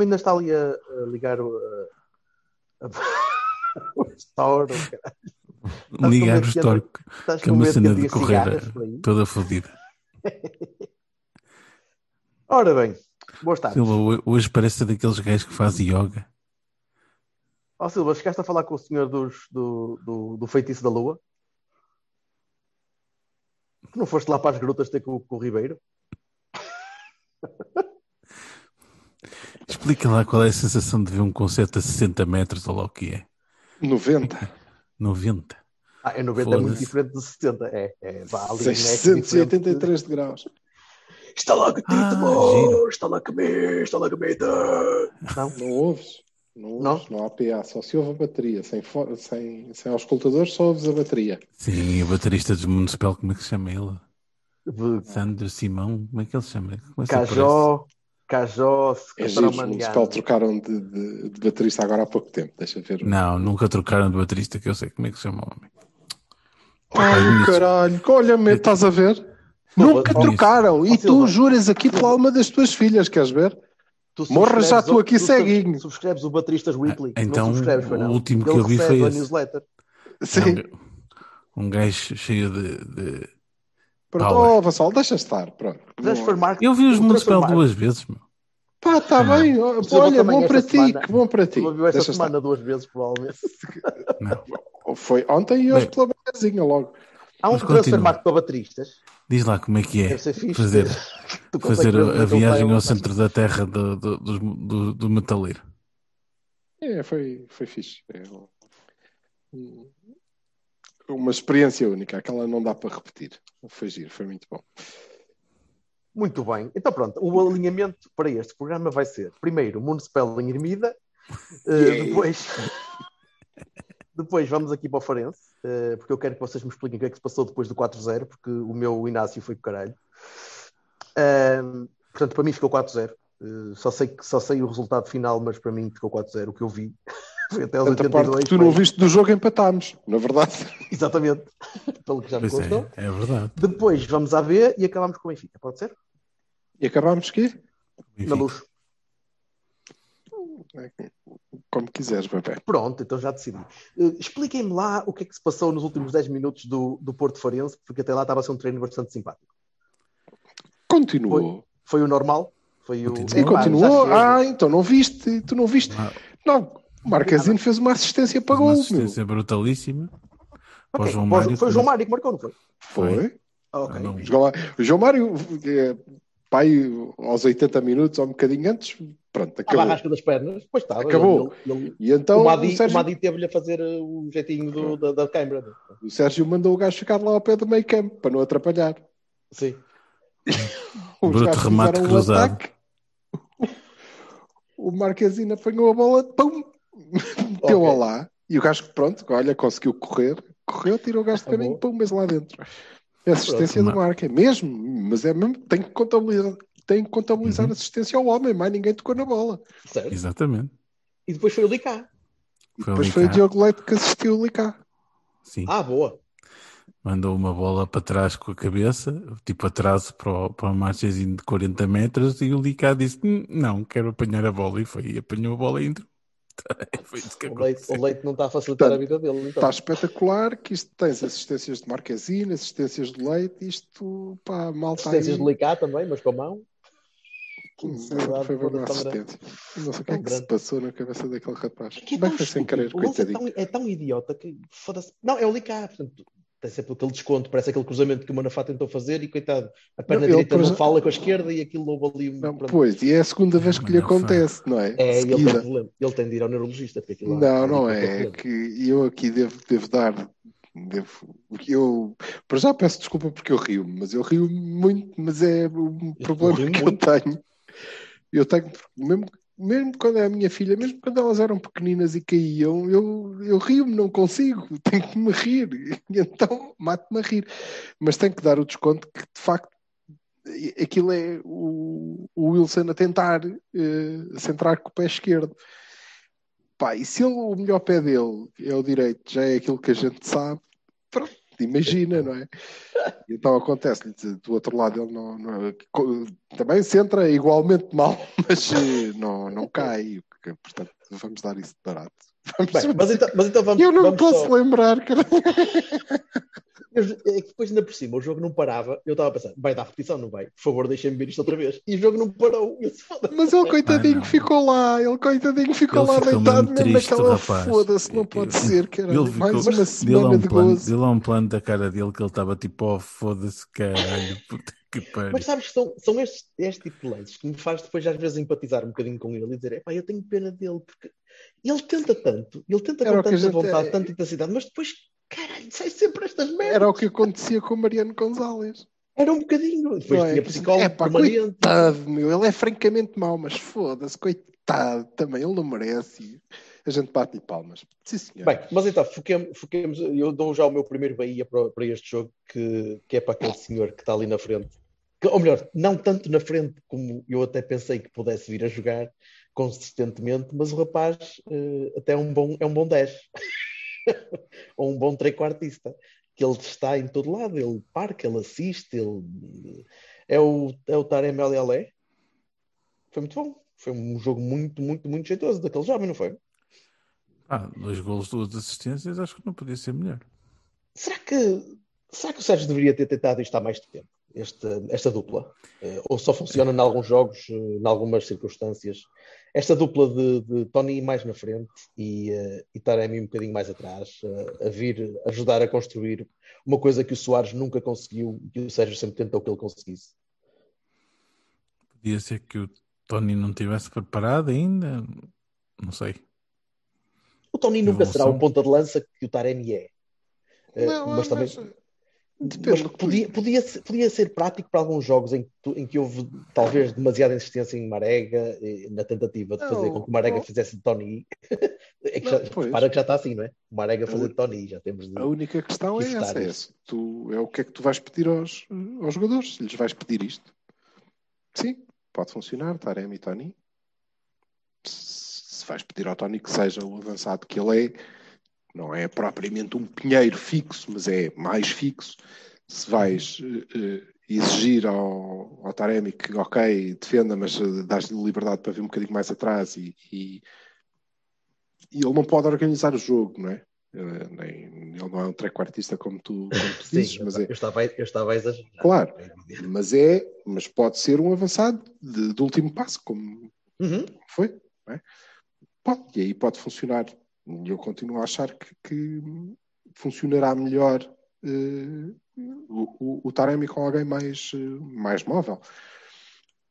Homem ainda está ali a, a ligar o. A, o. Ligar o store Estás com uma medo que cena de correr aí? toda fodida. Ora bem, boas tardes. Silva, ho- hoje parece daqueles gajos que fazem yoga. Ó Silva, chegaste a falar com o senhor dos, do, do, do feitiço da lua? Tu não foste lá para as grutas ter com, com o Ribeiro? Explica lá qual é a sensação de ver um concerto a 60 metros ou lá o que é. 90. 90. Ah, é 90 é muito diferente de 70. É, é vá, ali não é que diferente. 683 de graus. Está lá que Ah, giro. está lá comer, está lá comer. Não, Não ouves? Não, Não? ouves? não há PA, só se ouve a bateria. Sem, fo- sem, sem auscultadores, só ouves a bateria. Sim, o baterista do Municipal, como é que se chama ele? de Sandro Simão, como é que ele se chama? Como é que se aparece? Cajó, Cajó, É giro, Municipal trocaram de, de, de baterista agora há pouco tempo. Deixa ver. Não, nunca trocaram de baterista, que eu sei como é que se chama o homem. Ai, Ai, caralho, olha-me, estás a ver? Nunca trocaram. E tu juras aqui pela alma das tuas filhas, queres ver? Tu Morra, já o- aqui tu ceguinho. Subscreves o Bateristas Weekly. Ah, então, não subscreves, foi, o não. último que Ele eu vi foi esse. newsletter. Sim. Um, um gajo cheio de. de- Pronto, Power. oh, Vassal, deixa estar. Pronto. Eu vi os Municipal duas vezes, meu. Pá, está Não. bem. Silva Olha, bom para ti, semana. que bom para ti. Tu viu esta Deixa semana duas vezes, provavelmente. Não. estar. Foi ontem e hoje Bem. pela manhãzinha logo. Há um Mas Transfer continua. Market para bateristas. Diz lá como é que é Deve ser fixe. fazer, fazer a, viagem ao centro da terra do, do, do, do- do metaleiro. É, foi, foi fixe. É um- uma experiência única. Aquela não dá para repetir. Foi giro, foi muito bom. Muito bem. Então pronto, o alinhamento para este programa vai ser primeiro Municipal em Ermida, eh, depois depois vamos aqui para o Farense, eh, porque eu quero que vocês me expliquem o que é que se passou depois do 4-0, porque o meu Inácio foi com caralho. Ahm, portanto, para mim ficou 4-0. Eh, só, sei, só sei o resultado final, mas para mim ficou 4-0, o que eu vi. Foi até aos Tanta parte 82. que tu não foi- viste do jogo empatámos, na verdade. Exatamente. Pelo que já me Pois constou. é, é verdade. Depois vamos à B e acabamos com o Benfica. Pode ser? E acabámos que? Na luz. Como quiseres, bebê. Pronto, então já decidi. Eh, Expliquem-me lá o que é que se passou nos últimos 10 minutos do, do Porto Farense, porque até lá estava a ser um treino bastante simpático. Continuou. Foi o normal? Foi o. Continua. E Epá, continuou. chega. Ah, então não viste. Tu não viste. Ah, Não, o Marquezine fez uma assistência para uma gol, meu. assistência brutalíssima. Para o Ok, João foi- Mário. Foi o João Mário que marcou, não foi? Foi. Ah, ok. Não. O João- O Mário, eh, pai, aos 80 minutos ou um bocadinho antes, pronto, À acabou. barrasca das pernas. Pois estava. Acabou. Ele- ele- E então o o, Madi, o Sérgio, Madi teve-lhe a fazer eh, o jeitinho do- da, da câmara. o Sérgio mandou o gajo ficar lá ao pé do meio campo para não atrapalhar. Sim. Os Bruto remate um cruzado. ataque. O Marquezine apanhou a bola, pum, meteu-a Ok. lá. E o gajo, pronto, olha, conseguiu correr, correu, tirou o gajo de Acabou. caminho, pum, mas lá dentro. É assistência Pronto. do Marque, é mesmo, mas é mesmo, tem que contabilizar, tem que contabilizar Uhum. assistência ao homem, mais ninguém tocou na bola. Certo. Exatamente. E depois foi o Licá. Foi Depois foi o. Diogo Leite que assistiu ali cá. Sim. Ah, boa. Mandou uma bola para trás com a cabeça, tipo atraso para, o, para uma margenzinho de 40 metros, e o Licá disse: "Hum, Não, quero apanhar a bola. E foi, e apanhou a bola e entrou. foi isso que O Leite, o Leite não está a facilitar a Portanto, vida dele. Então. Está espetacular que isto tens assistências de Marquezine, assistências de Leite, isto, pá, mal está aí. Assistências de Licá também, mas com a mão. Necessidade Foi uma assistência. Não sei o que é que se grande. passou na cabeça daquele rapaz. Que é Bem tão foi sem querer, O lance é coitadinho. tão, é tão idiota que foda-se. Não, é o Licá. Portanto, tem sempre aquele desconto, parece aquele cruzamento que o Manafá tentou fazer e coitado, a perna Não, ele direita não cruza- fala com a esquerda e aquilo houve ali. Não, pois, e é a segunda vez que lhe acontece, não é? é, ele tem, problema. ele tem de ir ao neurologista. Porque aquilo lá- Não, não é. É aquele que eu aqui devo, devo dar Devo, eu, para já peço desculpa porque eu rio, mas eu rio muito, mas é um problema rio que muito. eu tenho. Eu tenho, mesmo, mesmo quando é a minha filha, mesmo quando elas eram pequeninas e caíam, eu, eu rio-me, não consigo, tenho que me rir, então mato-me a rir. Mas tenho que dar o desconto que, de facto, aquilo é o, o Wilson a tentar eh, centrar com o pé esquerdo. Pá, e se ele, o melhor pé dele é o direito, já é aquilo que a gente sabe, pronto, imagina, não é? Então acontece-lhe, do outro lado ele não, não- também se entra igualmente mal, mas eh, não, não cai, portanto vamos dar isso de barato. Bem, mas, então, mas então vamos, eu não vamos posso só- lembrar, cara. Eu- é que depois ainda por cima o jogo não parava. Eu estava a pensar, vai dar repetição, não vai? Por favor, deixem-me ver isto outra vez. E o jogo não parou. Eu. Mas ele, coitadinho, não. ficou lá, ele, coitadinho, ficou Ele lá deitado mesmo naquela rapaz. foda-se, não pode Ele- ser, cara. Ele Mais ficou, uma dele há semana um de plano, gozo. dele um plano da cara dele que ele estava tipo, oh, foda-se, caralho, puta que pariu. Mas sabes que são, são estes, este tipo de lances que me faz depois às vezes empatizar um bocadinho com ele e dizer, epá, eu tenho pena dele, porque ele tenta tanto, ele tenta Era com tanta gente- vontade, tanta intensidade, mas depois, caralho, sai sempre estas merdas. Era o que acontecia com o Mariano Gonzalez. Era um bocadinho. Depois Não é? tinha psicólogo É pá, coitado, meu. Ele é francamente mau, mas foda-se, coitado também. Ele não merece. A gente bate-lhe palmas. Sim, senhor. Bem, mas então, foquemos, foquemos, eu dou já o meu primeiro Bahia para, para este jogo, que, que é para aquele senhor que está ali na frente. Ou melhor, não tanto na frente como eu até pensei que pudesse vir a jogar consistentemente, mas o rapaz eh, até é um bom, é um bom 10. Ou um bom trequartista. Que ele está em todo lado, ele parca, ele assiste, ele... É o, é o Tarem El Alé. Foi muito bom. Foi um jogo muito, muito, muito jeitoso daquele jovem, não foi? Ah, dois golos, duas assistências, acho que não podia ser melhor. Será que, será que o Sérgio deveria ter tentado isto há mais tempo? Esta, esta dupla? Eh, ou só funciona em alguns jogos, eh, em algumas circunstâncias? Esta dupla de, de Tony mais na frente e, eh, e Taremi um bocadinho mais atrás, eh, a vir ajudar a construir uma coisa que o Soares nunca conseguiu e que o Sérgio sempre tentou que ele conseguisse. Podia ser que o Tony não tivesse preparado ainda, não sei. O Tony nunca será o ponta de lança que o Taremi é. Não, mas também Depende mas podia, podia, ser, podia ser prático para alguns jogos em em que houve talvez demasiada insistência em Marega, eh, na tentativa de fazer Não, com que o Marega não. fizesse de Tony. É que Não, já, repara que já está assim, não é? Marega fazer de Tony, já temos de. A única questão é essa: é, tu, é o que é que tu vais pedir aos, aos jogadores? Se lhes vais pedir isto, sim, pode funcionar. Taremi e Tony. Se vais pedir ao Tony que seja o avançado que ele é, não é propriamente um pinheiro fixo, mas é mais fixo. Se vais eh, exigir ao, ao Taremi que, ok, defenda, mas eh, dás-lhe liberdade para vir um bocadinho mais atrás e, e, e ele não pode organizar o jogo, não é? Eh, nem, ele não é um trequartista como tu, como tu Sim, dizes, eu, mas é, eu estava, eu estava a exagerar. Claro. É mas é, mas pode ser um avançado de, de último passo, como Uhum. foi, não é? Pode, e aí pode funcionar. Eu continuo a achar que, que funcionará melhor eh, o, o, Taremi com alguém mais, eh, mais móvel.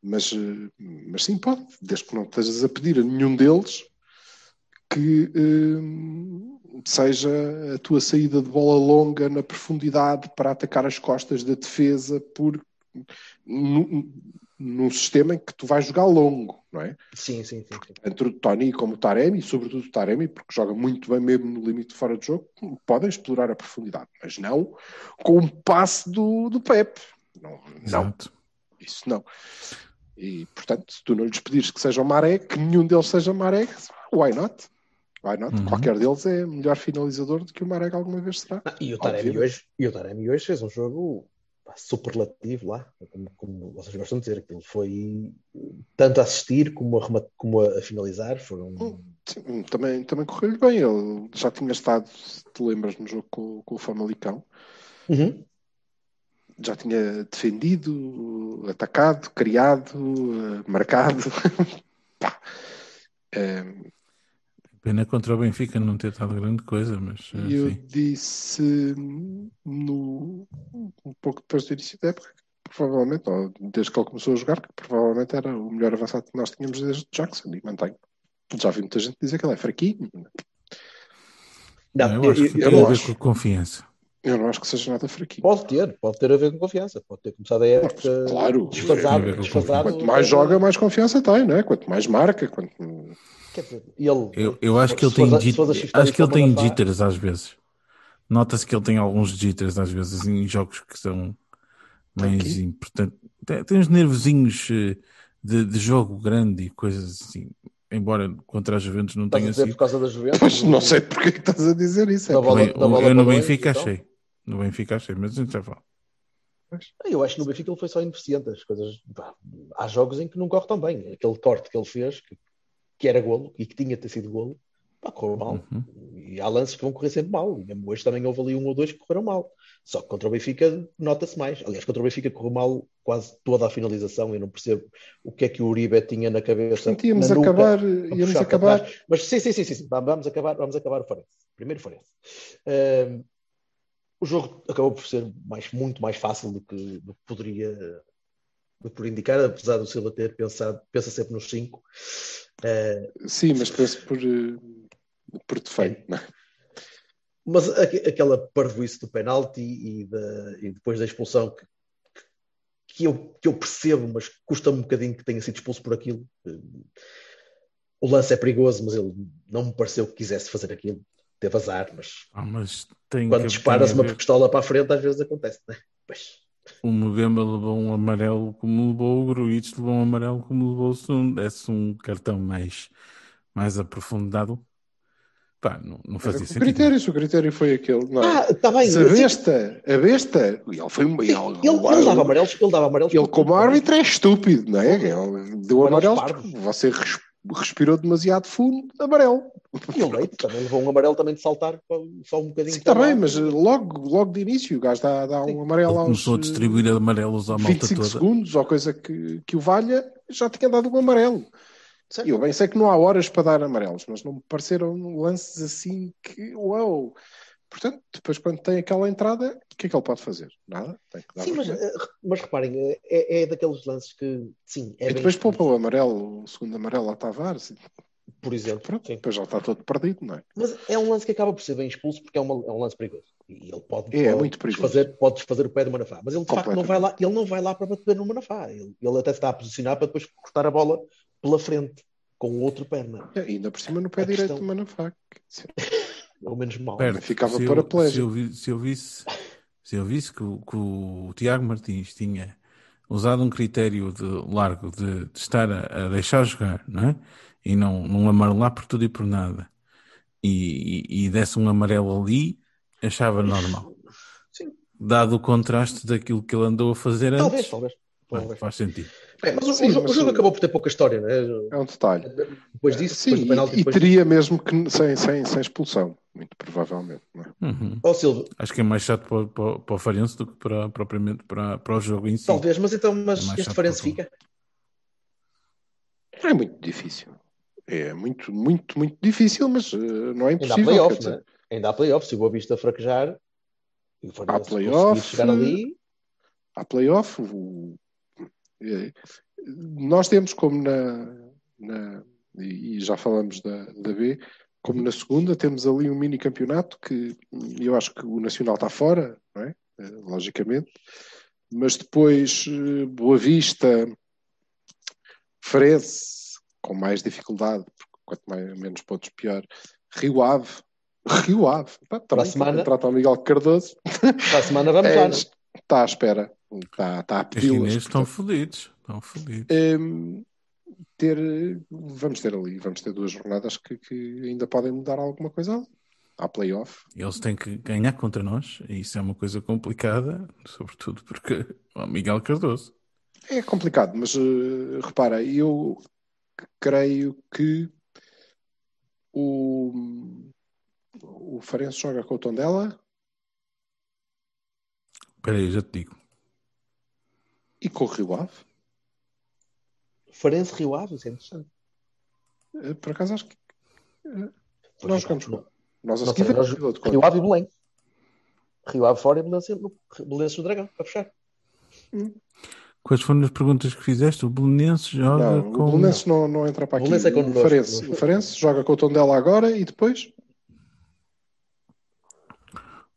Mas, eh, mas sim, pode, desde que não estejas a pedir a nenhum deles que seja a tua saída de bola longa na profundidade para atacar as costas da defesa por num, sistema em que tu vais jogar longo, não é? Sim, sim, sim. sim. Tanto o Tony como o Taremi, e sobretudo o Taremi, porque joga muito bem mesmo no limite de fora de jogo, podem explorar a profundidade, mas não com o passe do, do Pep. Não, não, Exato. isso não. E, portanto, se tu não lhes pedires que seja o Maré, que nenhum deles seja Maré, why not? Why not? Uhum. Qualquer deles é melhor finalizador do que o Maré alguma vez será. Ah, e, o Taremi hoje, e o Taremi hoje fez um jogo superlativo lá, como, como vocês gostam de dizer, aquilo foi tanto a assistir como a, como a, finalizar. Foram. Hum. Sim, também, também correu-lhe bem. Ele já tinha estado, se te lembras, no jogo com, com o Famalicão. Uhum. já tinha defendido, atacado, criado, eh, marcado. Pá. Eh, Pena contra o Benfica não ter dado grande coisa, mas E eu enfim. disse no, um pouco depois do início da época, que provavelmente, ou desde que ele começou a jogar, que provavelmente era o melhor avançado que nós tínhamos desde Jackson, e mantenho. Já vi muita gente dizer que ele é fraquinho. Não, Não, eu acho que eu- tem eu a não ver acho. com confiança. Eu não acho que seja nada fraquinho. Pode ter, pode ter a ver com confiança. Pode ter começado a época Claro. desfasado. Desfasado Quanto mais joga, mais confiança tem, não é? Quanto mais marca, quanto... Quer dizer, ele, Eu, eu acho que ele tem, acho que ele tem jitters às vezes. Nota-se que ele tem alguns jitters às vezes em jogos que são mais importantes. Tem, tem uns nervozinhos eh, de, de jogo grande e coisas assim. Embora contra a Juventus não Estás tenha sido. por causa da Juventus? Mas não sei porque que estás a dizer isso. É bola- bola eu no Benfica então? achei. No Benfica achei, mas a gente já fala. Eu acho que no Benfica ele foi só ineficiente. As coisas, há jogos em que não corre tão bem. Aquele corte que ele fez, que, que era golo e que tinha de ter sido golo, pá, correu mal. Uhum. E há lances que vão correr sempre mal. E mesmo hoje também houve ali um ou dois que correram mal. Só que contra o Benfica nota-se mais. Aliás, contra o Benfica correu mal quase toda a finalização. Eu não percebo o que é que o Uribe tinha na cabeça. Portanto, íamos na nuca, acabar, íamos acabar. Mas sim, sim, sim, sim, sim. Vamos acabar, vamos acabar o Farense. Primeiro Farense. Ahm, o jogo acabou por ser mais, muito mais fácil do que, do que poderia por indicar, apesar do Silva ter pensado, pensa sempre nos 5. Sim, mas penso por, eh, por defeito. não é? mas aque- aquela parvoíce do penalti e, da- e depois da expulsão que, que, eu, que eu percebo, mas custa-me um bocadinho que tenha sido expulso por aquilo. O lance é perigoso, mas ele não me pareceu que quisesse fazer aquilo. Teve azar, mas Ah, mas tem quando que- disparas uma pistola para a frente, às vezes acontece, não é? Pois. O Mbemba levou um amarelo como levou o Gruitch, levou um amarelo como levou o Sun. Desse um cartão mais, mais aprofundado. Pá, não, não fazia O sentido. critério, se o critério foi aquele. Não. é? Ah, está bem. Se a besta, a besta, ele foi. Ele, Ele, ele dava amarelos, ele dava amarelos. ele como árbitro é estúpido, não é? Ele deu Amarelos. Você respirou demasiado fundo, amarelo. E o Leite também levou um amarelo também de saltar só um bocadinho. Sim, está bem, mas eh, logo, logo de início o gajo dá, dá um amarelo Ele aos começou a eh, distribuir amarelos à malta 25 toda. segundos ou coisa que, que o valha, já tinha dado um amarelo. Certo. E eu bem sei que não há horas para dar amarelos, mas não me pareceram lances assim que, uau! Portanto, depois quando tem aquela entrada, o que é que ele pode fazer? Nada, tem que dar Sim, mas, eh, mas reparem, eh, é, é daqueles lances que, sim, é E depois poupa o amarelo, o segundo amarelo a Tavares, por exemplo. pronto, Sim. depois já está todo perdido, não é? Mas é um lance que acaba por ser bem expulso porque é, uma- é um lance perigoso. E ele pode, É, é pode muito perigoso. desfazer, pode desfazer o pé do Manafá. Mas ele de facto não vai lá, ele não vai lá para bater no Manafá. Ele, ele até se está a posicionar para depois cortar a bola pela frente com o outro perna. E ainda por cima no pé A direito questão- do Manafá. Ou menos mal. Perto. ficava se, paraplégico. eu, se, eu vi- se eu visse, se eu visse que, o- que o Tiago Martins tinha usado um critério de largo de, de estar a, a deixar jogar, não é? E não, não amarelar por tudo e por nada, e, e, e desse um amarelo ali, achava normal. Sim. Dado o contraste daquilo que ele andou a fazer antes, Talvez, talvez. ah, talvez. faz sentido. É, mas o, Sim, o jogo, mas o jogo acabou por ter pouca história, não é? É um detalhe. Depois disso, Sim, depois do penalti, e, e depois teria mesmo que sem, sem, sem expulsão, muito provavelmente. Não é? Uhum. Silva, Acho que é mais chato para, para, para o Farense do que para, propriamente para, para o jogo em si. talvez, mas então, mas É este Farense fica? É muito difícil. É muito, muito, muito difícil, mas eh, não é Ainda há impossível. quer playoffs, dizer, não é? Ainda há playoffs. Se o Boa Vista fraquejar e o Farense conseguir playoff, chegar ali, Há playoff. o- é, nós temos como na, na- e e já falamos da, da B, como na segunda, temos ali um mini campeonato que eu acho que o Nacional está fora, não é? Eh, logicamente, mas depois eh, Boa Vista, Farense, com mais dificuldade, porque quanto mais, menos pontos pior, Rio Ave, Rio Ave, pá, Para a semana. contrata o Miguel Cardoso, para a semana vamos É, lá. não é? está à espera, está, está a Os pedi-las. chineses estão fodidos. Estão fodidos. hum, ter, vamos ter ali, vamos ter duas jornadas que, que ainda podem mudar alguma coisa ali. Há playoff. Eles têm que ganhar contra nós, e isso é uma coisa complicada, sobretudo porque o Miguel Cardoso. É complicado, mas eh, repara, eu creio que o, o Farense joga com o Tondela Espera aí, já te digo. e com o Rio Ave. Farense Rio Ave, isso é interessante. Eh, Por acaso acho que Pois nós não, jogamos não, com. Nós a seguir nós- outro Rio. Ave e Belém. Rio Ave fora e Belenenses no Dragão, para fechar. Quais foram as perguntas que fizeste? O Belenenses joga Não, com. o Belenenses não, não entra para O aqui. É o, connosco. Farense, o Farense joga com o Tondela agora e depois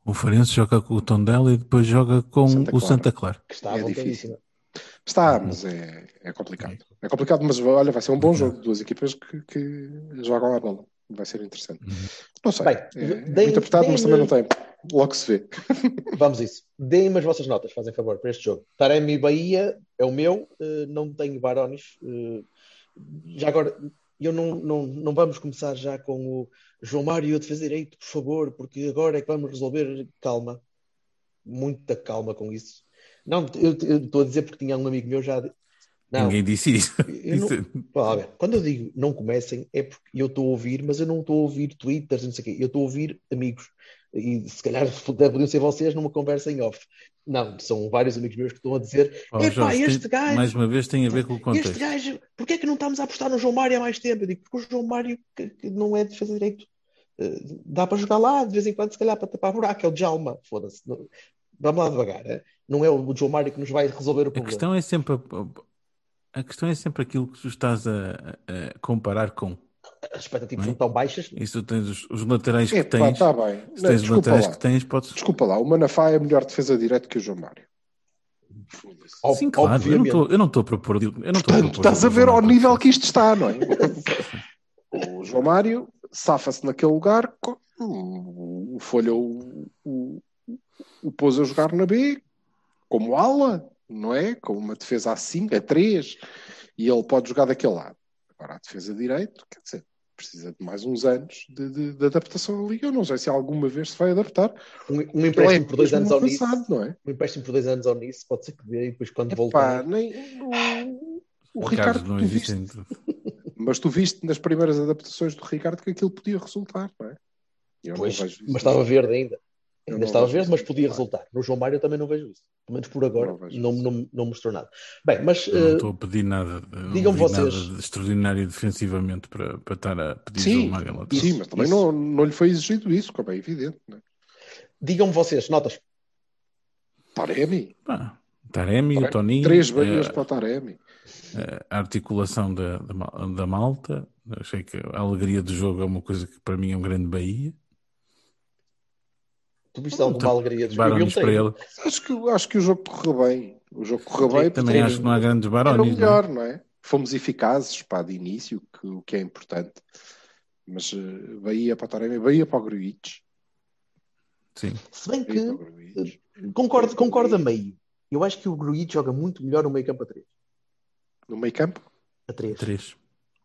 O Farense joga com o Tondela e depois joga com Santa o. Santa Clara. Que está É avançadíssima. Está, mas é, é complicado. É complicado, mas olha, vai ser um bom jogo. Duas equipas que, que jogam a bola. Vai ser interessante. Não sei. Bem, é, deem- muito apertado, mas também não tem. Logo se vê. Vamos isso. Deem-me as vossas notas, fazem favor, para este jogo. Taremi Bahia é o meu, eh, não tenho Barones. eh, já agora, eu não, não, não vamos começar já com o João Mário a defesa direito, por favor, porque agora é que vamos resolver. Calma, muita calma com isso. Não, eu eu estou a dizer porque tinha um amigo meu já. Não, Ninguém disse isso. não- quando eu digo não comecem, é porque eu estou a ouvir, mas eu não estou a ouvir twitters, não sei o quê, eu estou a ouvir amigos. E se calhar podiam ser vocês numa conversa em off. Não, são vários amigos meus que estão a dizer: Ó, epá, este tem- gajo, Mais uma vez tem a ver com o este contexto. gajo, porquê é que não estamos a apostar no João Mário há mais tempo? Eu digo: porque o João Mário que, que não é de defesa direito. Eh, dá para jogar lá de vez em quando, se calhar para tapar buraco, é o Djalma, foda-se. Vamos lá devagar, eh? Não é o João Mário que nos vai resolver o A problema. questão é sempre a, a questão é sempre aquilo que tu estás a, a comparar com. As expectativas Não é? são tão baixas. E se tu tens os, os laterais que Epá, tens, está bem. se Não, tens os desculpa laterais lá. que tens, podes. Desculpa lá, o Manafá é melhor defesa direito que o João Mário. Sim, claro, eu não obviamente. estou eu não estou a propor. Eu não estou a Portanto, propor estás a ver ao nível que isto está, não é? O João Mário safa-se naquele lugar, o Folha o, o, o pôs a jogar na B como ala, não é? Com uma defesa a 5, a 3, e ele pode jogar daquele lado. Agora, a defesa direito, quer dizer, precisa de mais uns anos de, de- de adaptação ali. Eu não sei se alguma vez se vai adaptar. Um, um é empréstimo por dois anos ao Nice, não é? um empréstimo por dois anos ao Nice, pode ser que dê, e depois quando voltar. nem, o, Ricardo, Ricardo não tu viste, mas tu viste nas primeiras adaptações do Ricardo que aquilo podia resultar, não é? Eu Pois, não mas estava verde ainda. Eu Ainda estava verde, mas podia resultar. No João Mário eu também não vejo isso. Pelo menos por agora Não não, não, não mostrou nada. Bem, mas Eu não eh, estou a pedir nada. digam vocês. nada de extraordinário defensivamente para, para estar a pedir Sim, João Mário sim, mas também isso. não, não lhe foi exigido isso, como é evidente. Não é? digam vocês, notas. Taremi, Pá, Taremi, o Toninho, três banhas eh, para o Taremi. a articulação da, da, da malta. Achei que a alegria do jogo é uma coisa que para mim é um grande Bahia. Tu viste alguma alegria de Barones para ele. Acho que, acho que o jogo correu bem. O jogo correu bem. Também acho que não há grandes Era o barones. não é? melhor, não é? Fomos eficazes pá, de início, que, o que é importante. Mas eh, Bahia para o Taremi, Bahia para o Gruitch. Sim. Se bem o que Gruitch. concordo, concordo a meio. Eu acho que o Gruitch joga muito melhor no meio campo a 3. No meio campo? A 3. Três.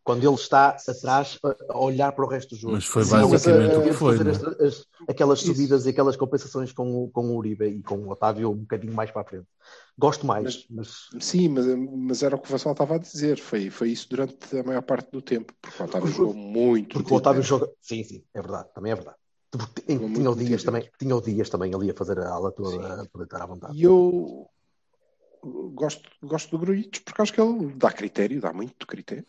Quando ele está atrás a, olhar para o resto do jogo. Mas foi mas, basicamente eh, o que foi. fazer não é? as- as- aquelas Isso. subidas e aquelas compensações com, o- com o Uribe e com o Otávio um bocadinho mais para a frente. Gosto mais, mas, Sim, mas, mas era o que o Vassal estava a dizer. Foi, foi isso durante a maior parte do tempo. Porque o Otávio jogou muito. porque o Otávio tempo. joga. Sim, sim, é verdade, também é verdade. Jogou tinha o Dias também, tinha o Dias também ali a fazer a ala toda, a poder estar à vontade. E eu gosto, gosto do Gruitch porque acho que ele dá critério, dá muito critério.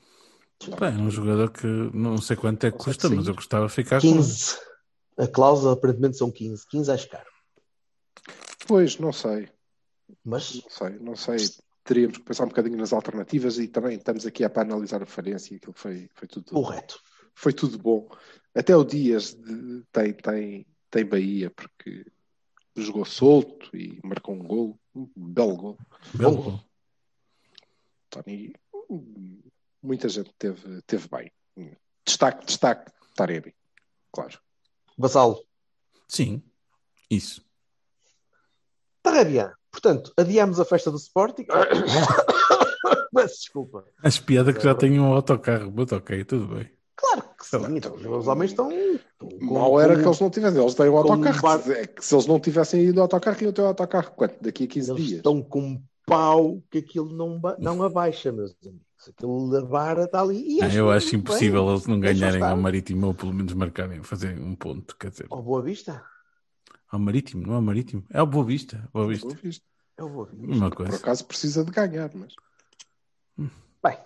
Pá, é um jogador que não sei quanto é que custa, mas eu gostava de ficar com. 15. A cláusula aparentemente são 15. 15 acho caro. Pois, não sei. Mas Não sei, não sei. Teríamos que pensar um bocadinho nas alternativas e também estamos aqui é para analisar a Farense e aquilo foi, foi tudo correto. foi tudo bom. Até o Dias de- tem, tem, tem Bahia porque jogou solto e marcou um gol, um belo gol. Belo gol. Tony, muita gente teve, teve bem. Destaque, destaque, Taremi, claro. Vassalo. Sim, isso. Tarabia. Portanto, adiamos a festa do Sporting. Peço desculpa. As piadas que já têm um autocarro, mas ok, tudo bem. Claro que sim. lá. Então, os homens estão. estão com- Mal era com- que eles não tivessem, eles têm um com autocarro. bar- É que se eles não tivessem ido ao autocarro, iam ter o autocarro quanto? Daqui a 15 Eles dias. estão com um pau que aquilo não, ba- não abaixa, meus amigos. Aquilo da vara está ali. E Ah, eu acho impossível bem. eles não ganharem ao Marítimo ou pelo menos marcarem, fazerem um ponto. Quer dizer, Ao Boa Vista? ao Marítimo, não é ao Marítimo, é ao Boa Vista. Boa Vista. Boa vista. É o Boa Vista. Por coisa. acaso precisa de ganhar, mas Bem,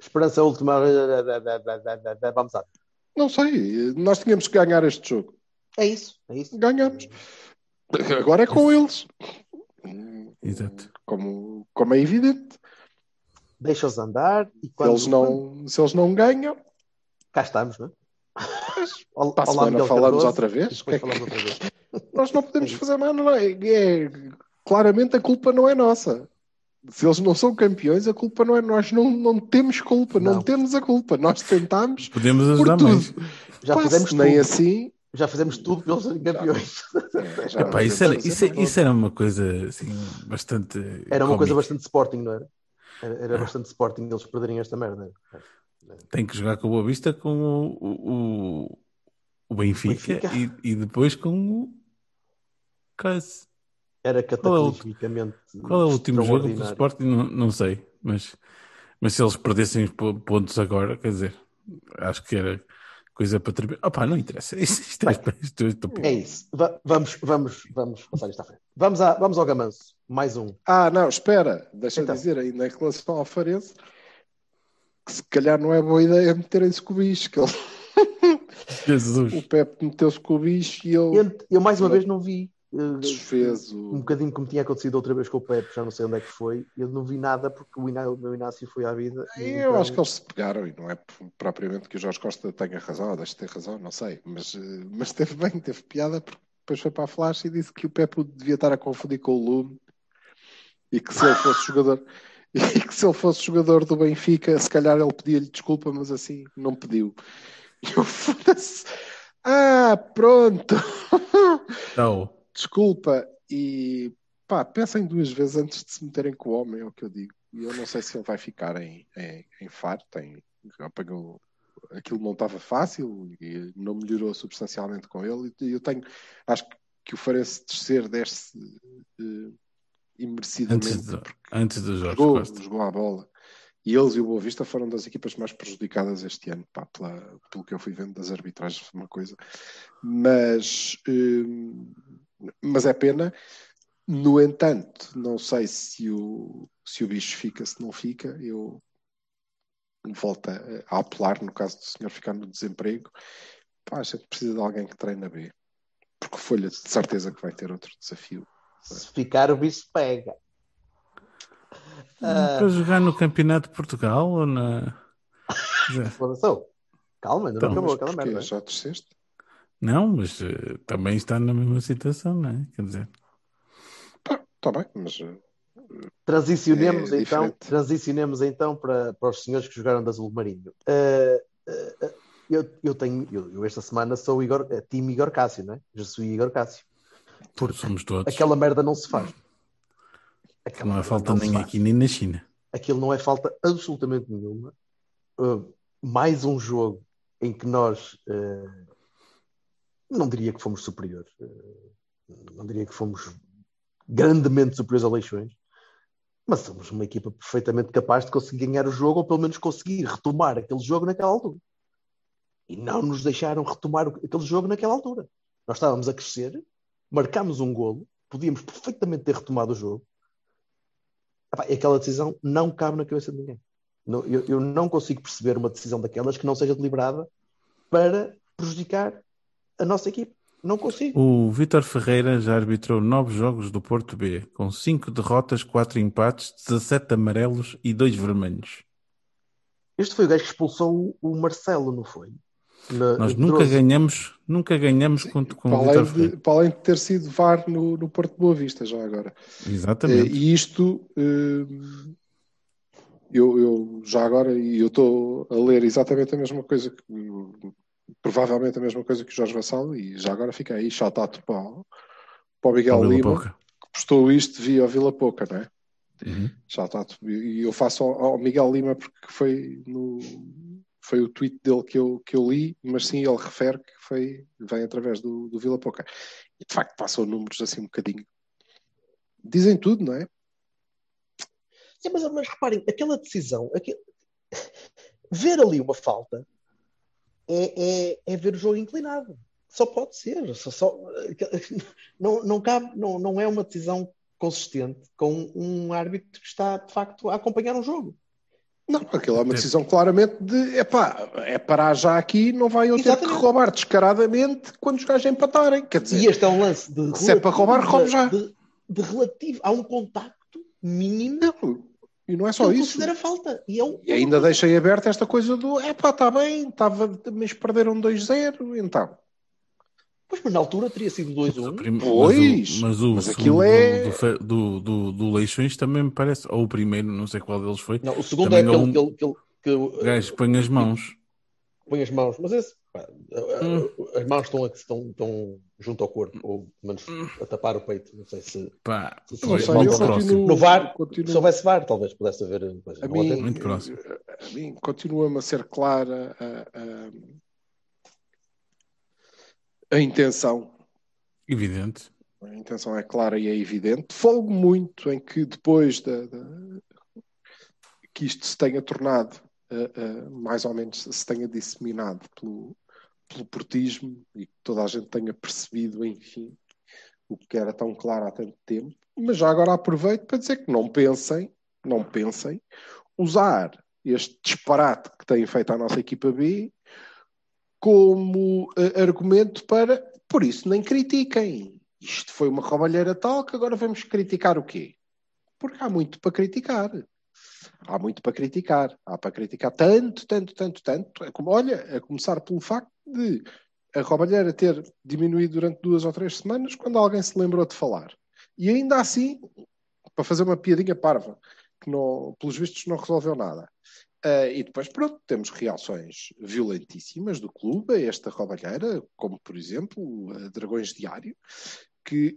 esperança última. Vamos lá. não sei. Nós tínhamos que ganhar este jogo. É isso. É isso. Ganhamos. Agora é com eles. Exato. Como, como é evidente. Deixa-os andar e Se quando, eles, não, se eles não ganham, Cá estamos, não é? Ol- Para a Olá, semana Miguel falamos Cardoso. outra vez? Falamos outra vez. Nós não podemos fazer mais, não é? É- Claramente a culpa não é nossa. Se eles não são campeões, a culpa não é nós. Não, não temos culpa, não, Não. temos a culpa. Nós tentámos Podemos por ajudar tudo. mais. Já Pá, fizemos nem tudo. assim. Já fizemos tudo pelos serem campeões. é, já Epá, isso, era, isso, mais. isso era uma coisa assim, bastante. Era uma coisa cómica. bastante Sporting, não era? Era, era Ah. bastante Sporting eles perderem esta merda. Tem que jogar com o Boa Vista com o, o, o Benfica, Benfica. E, e depois com o. Case. Era é cataclismicamente. Qual é o último jogo do. Sporting? Não, não sei, mas, mas se eles perdessem os po- pontos agora, quer dizer, acho que era coisa para terminar. Opá, não interessa. Isto, isto é, isto é estúpido. É isso. Va- vamos, vamos, vamos passar isto à frente. Vamos, à, vamos ao Gamanço. Mais um. Ah, não, espera. Deixa Então. dizer ainda em relação ao Farense que se calhar não é boa ideia meterem-se com o bicho. Que ele- Jesus. o Pepe meteu-se com o bicho e Eu, ele eu mais uma vez não vi. eh, desfez um o. bocadinho como tinha acontecido outra vez com o Pepe, já não sei onde é que foi. Eu não vi nada porque o, Iná, o meu Inácio foi à vida. e Eu então- acho que eles se pegaram e não é propriamente que o Jorge Costa tenha razão, ou deixe de ter razão, não sei, mas, eh, mas teve bem, teve piada, porque depois foi para a flash e disse que o Pepe devia estar a confundir com o Lume e que se ele fosse jogador e que se ele fosse jogador do Benfica, se calhar ele pedia-lhe desculpa, mas assim não pediu. E eu foda-se. Ah, pronto. Então, Desculpa. E pá, pensem duas vezes antes de se meterem com o homem, é o que eu digo. E eu não sei se ele vai ficar em, em, em Faro. Tem, apagou, aquilo não estava fácil e não melhorou substancialmente com ele. E eu tenho, acho que o Farense descer desce eh, imerecidamente. antes, porque antes do Jorge jogou, Costa. jogou a bola. E eles e o Boa Vista foram das equipas mais prejudicadas este ano, pá, pela- pelo que eu fui vendo das arbitragens, foi uma coisa. Mas, hum, mas é pena. No entanto, não sei se o, se o bicho fica, se não fica. Eu volto a, a apelar, no caso do senhor ficar no desemprego. Pá, a gente precisa de alguém que treine a B. Porque Folha de certeza que vai ter outro desafio. Se ficar, o bicho pega. Para jogar no Campeonato de Portugal ou na. Foda-se. Calma, ainda Então, não acabou Mas aquela merda. Já desceste? Não, mas eh, também está na mesma situação, não é? Quer dizer, Está bem, mas eh, Transicionemos É então, diferente. transicionemos então para, para os senhores que jogaram da Azul Marinho. Ah, eu, eu tenho, eu, eu esta semana sou Igor, é, time Igor Cássio, não é? Eu sou Igor Cássio. Porque somos todos. Aquela merda não se faz. Aquela Não merda falta não nem aqui nem na China. Aquilo não é falta absolutamente nenhuma. Uh, mais um jogo em que nós uh, não diria que fomos superiores, uh, não diria que fomos grandemente superiores a Leixões, mas somos uma equipa perfeitamente capaz de conseguir ganhar o jogo ou pelo menos conseguir retomar aquele jogo naquela altura. E não nos deixaram retomar aquele jogo naquela altura. Nós estávamos a crescer, marcámos um golo, podíamos perfeitamente ter retomado o jogo. E aquela decisão não cabe na cabeça de ninguém. Eu, eu não consigo perceber uma decisão daquelas que não seja deliberada para prejudicar a nossa equipe. Não consigo. O Vítor Ferreira já arbitrou nove jogos do Porto B, com cinco derrotas, quatro empates, 17 amarelos e dois vermelhos. Este foi o gajo que expulsou o Marcelo, não foi? Na- Nós nunca Pedroso. ganhamos, nunca ganhamos com, com para, além de, para além de ter sido VAR no, no Porto de Boa Vista, já agora. Eh, Exatamente. E isto, eh, eu, eu já agora, e eu estou a ler exatamente a mesma coisa, que, provavelmente a mesma coisa que o Jorge Vassalo, e já agora fica aí, out para, para o Miguel Vila Lima, Pouca. que postou isto via Vila Pouca, não é? Uhum. Shout out. E eu faço ao, ao Miguel Lima porque foi no foi o tweet dele que eu, que eu li, mas sim ele refere que foi, vem através do, do Vila Pouca. E de facto passam números assim um bocadinho. Dizem tudo, não é? Sim, mas, mas reparem, aquela decisão, aquele- ver ali uma falta é, é, é ver o jogo inclinado. Só pode ser. Só, só- não, não, cabe, não, não é uma decisão consistente com um árbitro que está, de facto, a acompanhar um jogo. Não, aquilo é uma decisão claramente de epá, é parar já aqui, não vai eu ter Exatamente. que roubar descaradamente quando os gajos empatarem. Quer dizer, E este é um lance de Se é para roubar, relativo- roube já. De, de relativo. Há um contacto mínimo não, E não é só ele isso. considera falta. E, eu, E ainda deixei aberta esta coisa do é pá, está bem, estava, mas perderam 2-0, então. Pois, mas na altura teria sido 2-1. Prim- Pois, mas o, mas o mas segundo aquilo é- do, do, do, do Leixões também me parece, ou o primeiro, não sei qual deles foi, Não, o segundo Também é aquele, não- que ele- que gajo põe as mãos. põe as mãos. Mas esse, pá, Hum. as mãos estão, aqui- estão, estão junto ao corpo, ou pelo menos a tapar o peito. Não sei se. Pá, se Hum. Não sei, eu próximo. No VAR, continuo- se houvesse VAR, talvez pudesse haver coisa. a mim, atende. Muito próximo. a mim continua-me a ser clara a, a- a intenção. Evidente. A intenção é clara e é evidente. Folgo muito em que depois da, da- que isto se tenha tornado, eh, eh, mais ou menos se tenha disseminado pelo, pelo portismo e que toda a gente tenha percebido, enfim, o que era tão claro há tanto tempo. Mas já agora aproveito para dizer que não pensem, não pensem, usar este disparate que têm feito à nossa equipa B como eh, argumento para, por isso nem critiquem. Isto foi uma roubalheira tal que agora vamos criticar o quê? Porque há muito para criticar. Há muito para criticar. Há para criticar tanto, tanto, tanto, tanto. É como, olha, a começar pelo facto de a roubalheira ter diminuído durante duas ou três semanas quando alguém se lembrou de falar. E ainda assim, para fazer uma piadinha parva, que não, pelos vistos não resolveu nada. Uh, e depois, pronto, temos reações violentíssimas do clube a esta roubalheira, como por exemplo a Dragões Diário, que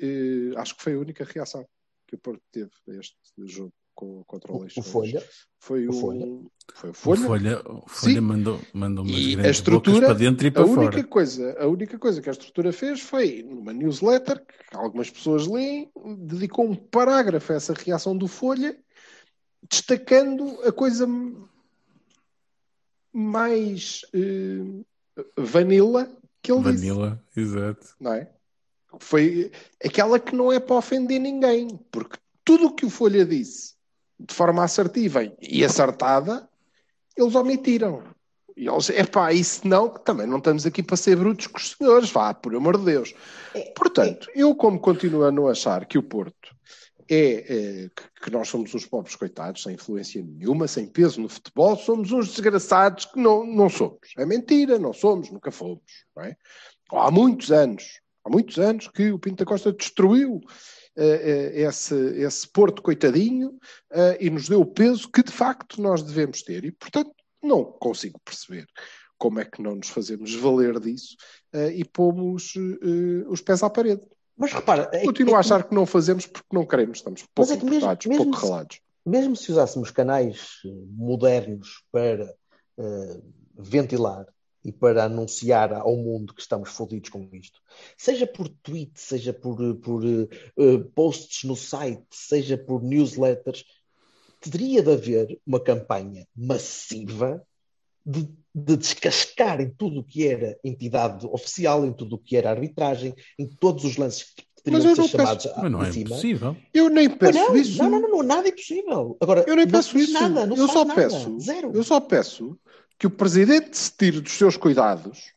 uh, acho que foi a única reação que o Porto teve a este jogo com, contra o O, Leixões. o Folha. Foi o um, Folha. Foi o O Folha. Folha, o Folha Sim. mandou, mandou umas E a estrutura, bocas para dentro e a para única fora. coisa, a única coisa que a estrutura fez foi numa newsletter que algumas pessoas leem, dedicou um parágrafo a essa reação do Folha, destacando a coisa mais eh, vanilla que ele disse, Vanilla, exato. não é? Foi aquela que não é para ofender ninguém, porque tudo o que o Folha disse de forma assertiva e acertada, eles omitiram. E eles, epá, isso não, que também não estamos aqui para ser brutos com os senhores, vá, por amor de Deus. Portanto, eu como continuo a não achar que o Porto é, é, que- nós somos uns pobres coitados, sem influência nenhuma, sem peso no futebol, somos uns desgraçados que não, não somos. É mentira, não somos, nunca fomos. É? Há muitos anos, há muitos anos que o Pinto da Costa destruiu eh, eh, esse, esse Porto coitadinho eh, e nos deu o peso que de facto nós devemos ter. E, portanto, não consigo perceber como é que não nos fazemos valer disso e pomos os pés à parede. Mas repara, é- Continuo é a que- achar que não fazemos porque não queremos, estamos pouco é que mesmo- mesmo pouco se- ralados. mesmo se usássemos canais eh, modernos para eh, ventilar e para anunciar ao mundo que estamos fodidos com isto, seja por tweet, seja por, eh, por eh, posts no site, seja por newsletters, teria de haver uma campanha massiva de, de descascar em tudo o que era entidade oficial, em tudo o que era arbitragem, em todos os lances que teriam Mas eu de ser não chamados peço- a- Mas não é cima. impossível. Eu nem peço não, isso. não, não, não, nada é impossível. Agora, Eu nem não peço isso. Nada, eu só nada. peço, Zero. eu só peço que o presidente se tire dos seus cuidados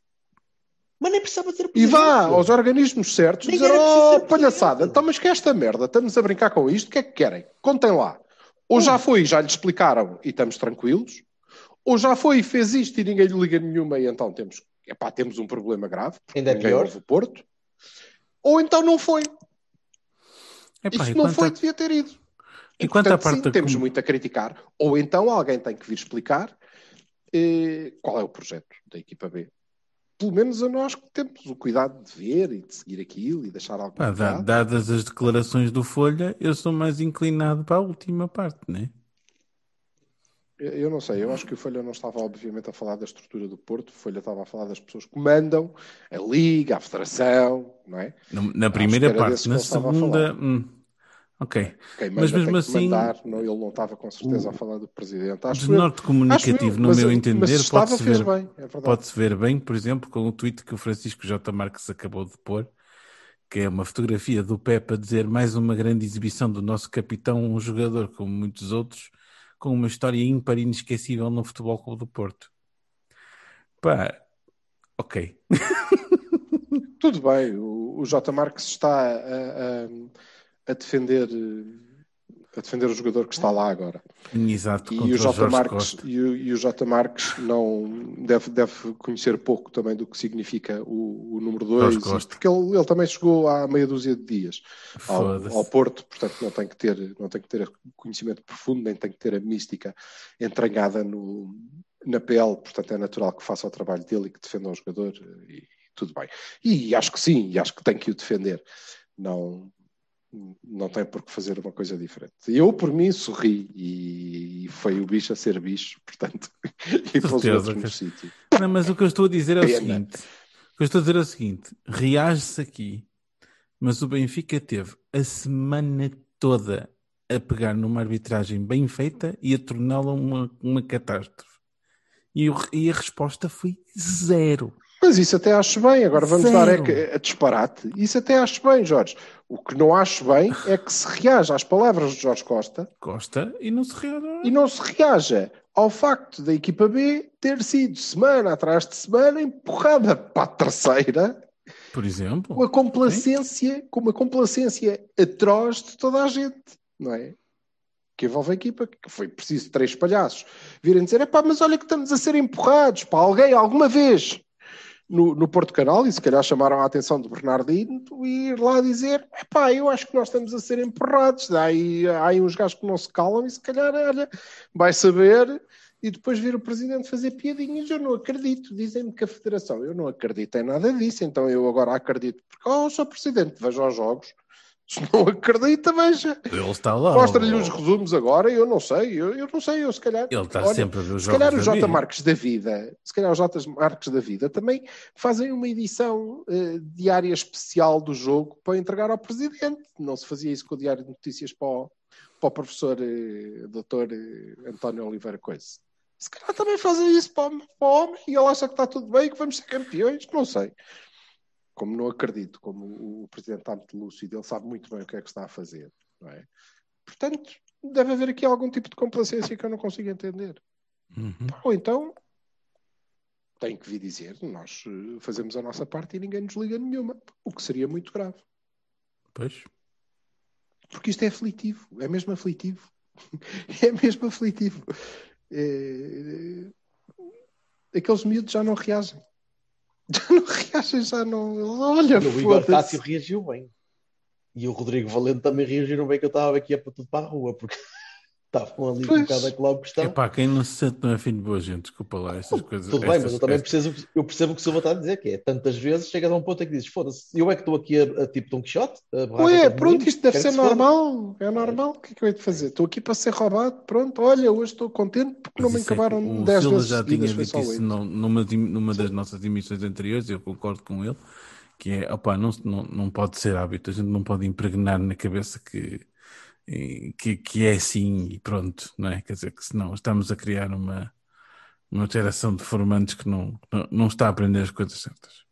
Mas nem precisava dizer e vá aos organismos certos Nem dizer: Oh, ser palhaçada, presidente." então, mas que é esta merda? Estamos a brincar com isto? O que é que querem? Contem lá. Ou já foi e já lhe explicaram e estamos tranquilos, ou já foi e fez isto e ninguém lhe liga nenhuma e então temos, epá, temos um problema grave. Ainda é pior. o Porto. Ou então não foi. Epá, Isso e não quanto foi, a- devia ter ido. E quanto à portanto, parte sim, da temos muito a criticar. Ou então alguém tem que vir explicar eh, qual é o projeto da equipa B. Pelo menos a nós que temos o cuidado de ver e de seguir aquilo e deixar algo Pá, dadas as declarações do Folha, eu sou mais inclinado para a última parte, né? Eu eu não sei, eu acho que o Folha não estava obviamente a falar da estrutura do Porto, o Folha estava a falar das pessoas que mandam, a Liga, a Federação, não é? Na, na primeira parte, na segunda. hum, ok. Mas mesmo assim, mandar, não, ele não estava com certeza a falar do Presidente. Acho eu. desnorte Acho comunicativo, eu, no mas- meu entender, pode-se ver, bem, é pode-se ver bem, por exemplo, com o tweet que o Francisco J. Marques acabou de pôr, que é uma fotografia do Pepe a dizer mais uma grande exibição do nosso capitão, um jogador como muitos outros, com uma história ímpar e inesquecível no Futebol Clube do Porto. Pá, ok. Tudo bem, o, o J. Marques está a, a- a defender eh, a defender o jogador que está lá agora. Exato, E o, J. Jorge Marques, e, o, e o J. Marques não deve, deve conhecer pouco também do que significa o, o número 2, Jorge Costa. porque ele, ele também chegou há meia dúzia de dias ao, ao Porto, portanto não tem que ter não tem que ter conhecimento profundo, nem tem que ter a mística entranhada no, na pele, portanto é natural que faça o trabalho dele e que defenda o jogador eh, e tudo bem. E acho que sim, e acho que tem que o defender. Não, não tem por que fazer uma coisa diferente. Eu, por mim, sorri e foi o bicho a ser bicho, portanto, e pôs outros no sítio. Não, mas o que eu estou a dizer é o seguinte: o que eu estou a dizer é o seguinte: reage-se aqui, mas o Benfica teve a semana toda a pegar numa arbitragem bem feita e a torná-la uma, uma catástrofe. E, e a resposta foi zero. Mas isso até acho bem, agora vamos Zero. dar é a disparate. Isso até acho bem, Jorge. O que não acho bem é que se reaja às palavras de Jorge Costa Costa e não se reage. e não se reaja ao facto da equipa B ter sido semana atrás de semana empurrada para a terceira Por exemplo. com a complacência, com uma complacência atroz de toda a gente, não é? Que envolve a equipa, que foi preciso três palhaços virem dizer: pá, mas olha que estamos a ser empurrados para alguém alguma vez no, no Porto Canal, e se calhar chamaram a atenção do Bernardino e ir lá dizer: pá, eu acho que nós estamos a ser empurrados. Há aí, há aí uns gajos que não se calam e se calhar, olha, vai saber. E depois vir o presidente fazer piadinhas, eu não acredito. Dizem-me que a federação, eu não acredito em nada disso, então eu agora acredito, porque, oh, sou presidente, veja os jogos. Se não acredita, veja. Ele está lá. Mostra-lhe os resumos agora, eu não sei, eu, eu não sei, eu se calhar. Ele está olha, sempre a ver os se calhar os J. Marques da vida, se calhar os J. Marques da vida também fazem uma edição eh, diária especial do jogo para entregar ao presidente. Não se fazia isso com o Diário de Notícias para o, para o professor eh, Dr. eh, António Oliveira Coisa. Se calhar também fazem isso para, o- para o homem e ele acha que está tudo bem, que vamos ser campeões, não sei. Como não acredito, como o, o presidente está muito lúcido, ele sabe muito bem o que é que está a fazer, não é? Portanto, deve haver aqui algum tipo de complacência que eu não consigo entender. Uhum. Ou então tem que vir dizer, nós eh, fazemos a nossa parte e ninguém nos liga nenhuma, o que seria muito grave. Pois. Porque isto é aflitivo, é mesmo aflitivo. é mesmo aflitivo. É... Aqueles miúdos já não reagem. Não reagem, já não. Olha, o Igor. Tássio reagiu bem. E o Rodrigo Valente também reagiram bem que eu estava aqui a para tudo para a rua, porque estavam ali Pois. um bocado a colar questão. Epá, quem não se sente não é filho de boa gente, desculpa lá, estas coisas. Tudo bem, mas eu também estas- preciso, eu percebo o que o Silva está a dizer, que é tantas vezes chegas a um ponto em que dizes, foda-se, eu é que estou aqui a, a tipo Don Quixote, Ué, pronto, isto deve ser se normal. É normal. O que é que eu hei de fazer? Estou aqui para ser roubado. Pronto, olha, hoje estou contente porque não Mas me isso é acabaram o 10 Silva vezes já tinha dito isso num- numa, numa das nossas emissões anteriores, eu concordo com ele, que é, opá, não, não, não pode ser hábito, a gente não pode impregnar na cabeça que, que, que é assim e pronto, não é? Quer dizer, que senão estamos a criar uma, uma geração de formantes que não, não, não está a aprender as coisas certas.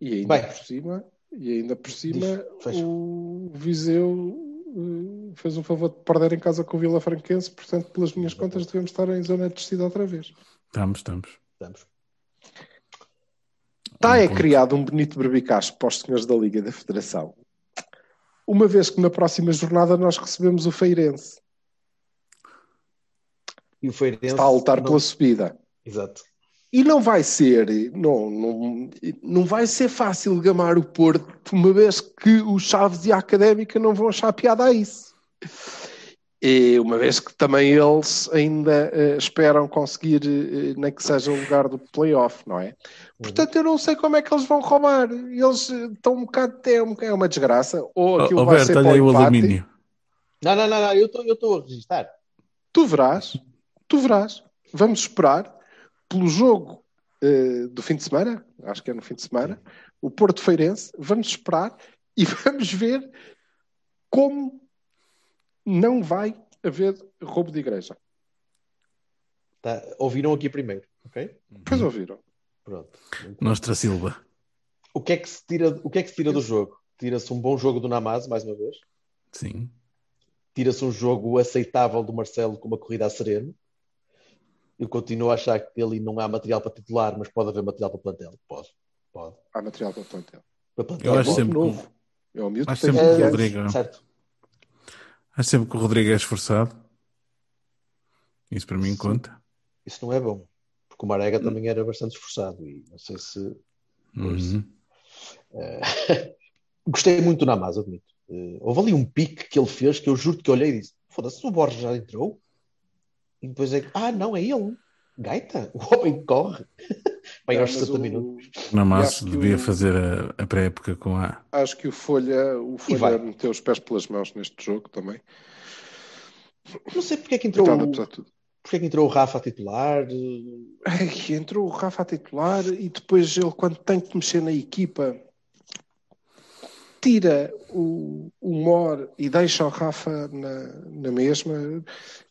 E ainda Bem. por cima, e ainda por cima, Diz, o Viseu eh, fez o favor de perder em casa com o Vila Franquense, portanto, pelas minhas contas, devemos estar em zona de descida outra vez. Estamos, estamos. Estamos. Está Um é ponto. criado um bonito berbicacho para os senhores da Liga da Federação. Uma vez que na próxima jornada nós recebemos o Feirense, E o Feirense... está a lutar não- pela subida. Exato. E não vai ser, não, não, não vai ser fácil gamar o Porto, uma vez que os Chaves e a Académica não vão achar piada a isso. E uma vez que também eles ainda eh, esperam conseguir, eh, nem que seja o lugar do playoff, não é? Portanto, eu não sei como é que eles vão roubar. Eles eh, estão um bocado, é, um, é uma desgraça. Ou aquilo vai Alberto, ser para aí o alumínio. Não, não, não, não, eu estou a registrar. Tu verás, tu verás. Vamos esperar pelo jogo eh, do fim de semana, acho que é no fim de semana, o Porto Feirense. Vamos esperar e vamos ver como não vai haver roubo de igreja. Tá? Ouviram aqui primeiro, ok? Pois ouviram? Pronto. Nostra Silva. O que é que se tira, o que é que se tira do jogo? Tira-se um bom jogo do Namaz, mais uma vez. Sim. Tira-se um jogo aceitável do Marcelo com uma corrida a sereno. Eu continuo a achar que ali não há material para titular, mas pode haver material para plantel. Pode. Pode. Há material para o plantel. Para plantel Eu acho pode. sempre novo. É o miúdo que Acho tem sempre 20 que. Rodrigo- Certo. Acho sempre que o Rodrigo é esforçado. Isso para mim Sim. conta. Isso não é bom. Porque o Marega também era bastante esforçado e não sei se. Uhum. eh, Gostei muito do Namaz, admito. Eh, houve ali um pique que ele fez que eu juro que olhei e disse: Foda-se, o Borges já entrou? E depois é que, ah, não, é ele. Gaita, o homem corre. Bem, aos mas 60 o- minutos. Na massa acho que devia o- fazer a, a pré-época com a. Acho que o Folha, o. Folha meteu os pés pelas mãos neste jogo também. Não sei porque é que entrou, tudo. porque é que entrou o Rafa a titular. eh, Ai, entrou o Rafa a titular e depois ele, quando tem que mexer na equipa, tira o, o Mor e deixa o Rafa na, na mesma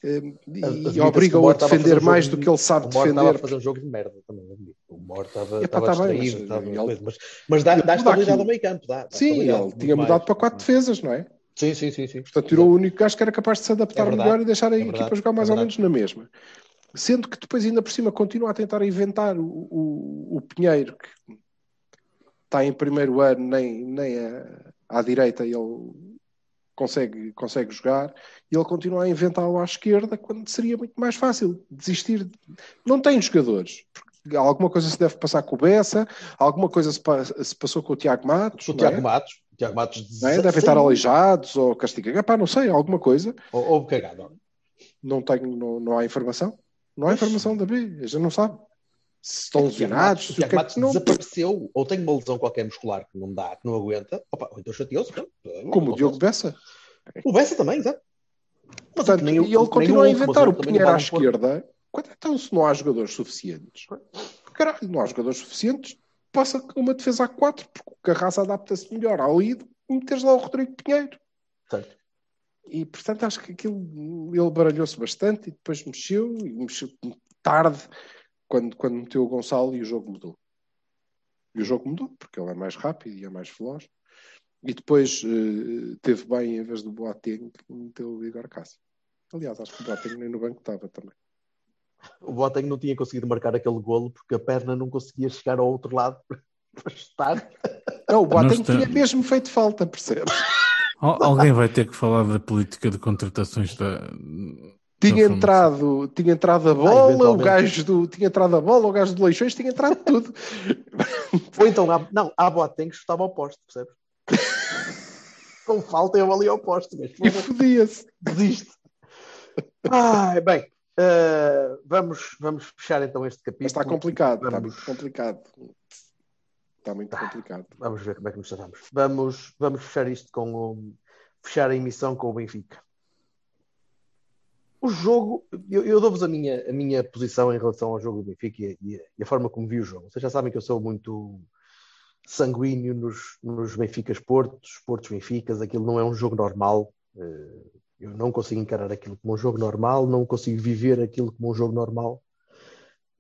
eh, e, que o obriga-o a defender mais do que ele sabe O Mor estava a defender. fazer um jogo de merda também, admito. O Mor estava, Epá, estava distraído, mas ele- mas, mas dá, dá estabilidade ao meio campo, dá. dá Sim, ele tinha mais. mudado para quatro defesas, não é? Sim, sim, sim, sim. Portanto, tirou o único gajo que era capaz de se adaptar É verdade, melhor e deixar a é equipa verdade, jogar mais é ou menos na mesma. Sendo que depois, ainda por cima, continua a tentar inventar o, o, o Pinheiro, que está em primeiro ano, nem, nem a- à direita ele consegue, consegue jogar, e ele continua a inventá-lo à esquerda, quando seria muito mais fácil desistir. Não tem jogadores. Alguma coisa se deve passar com o Bessa, alguma coisa se, se passou com o Tiago Matos. O Tiago é? Matos, o Tiago Matos Não é? Devem estar aleijados ou castigados. Epá, não sei, alguma coisa. Ou, ou cagado. Não, tenho, não, não há informação. Não há informação da B, a gente não sabe. Se estão O Tiago lesionados, Matos, o Tiago é Matos não. desapareceu, ou tem uma lesão qualquer muscular que não dá, que não aguenta, opa, ou então chateou-se. Como o Diogo. Bessa. O Bessa também, exato. Mas Portanto, nem e ele continua a inventar o Pinheiro à esquerda. Quando então, se não há jogadores suficientes, caralho, não há jogadores suficientes, passa uma defesa a 4, porque o Carraça adapta-se melhor ao ido e meteres lá o Rodrigo Pinheiro. Certo. E portanto acho que aquilo ele baralhou-se bastante e depois mexeu e mexeu tarde quando, quando meteu o Gonçalo e o jogo mudou. E o jogo mudou, porque ele é mais rápido e é mais veloz. E depois eh, teve bem, em vez do Boateng, meteu o Igor Cássio. Aliás, acho que o Boateng nem no banco estava também. O Boateng não tinha conseguido marcar aquele golo porque a perna não conseguia chegar ao outro lado para estar. Não, o Boateng está- tinha mesmo feito falta, percebes? Al- Alguém vai ter que falar da política de contratações da. Tinha da entrado, tinha entrado a bola, o Ah, eventualmente. gajo do. Tinha entrado a bola, o gajo do Leixões tinha entrado tudo. Ou então, há- não, há Boateng que chutava ao poste, percebes? Com falta eu ali ao poste, mas e fodia-se. desiste. Ai, bem, eh, vamos, vamos fechar então este capítulo. Mas está complicado, está Vamos- muito complicado. Está muito complicado. Vamos ver como é que nos tratamos. Vamos, vamos fechar isto com o, fechar a emissão com o Benfica. O jogo, eu, eu dou-vos a minha, a minha posição em relação ao jogo do Benfica e a, e a- e a forma como vi o jogo. Vocês já sabem que eu sou muito sanguíneo nos, nos Benficas Portos, Portos Benficas, aquilo não é um jogo normal. Eh, Eu não consigo encarar aquilo como um jogo normal, não consigo viver aquilo como um jogo normal.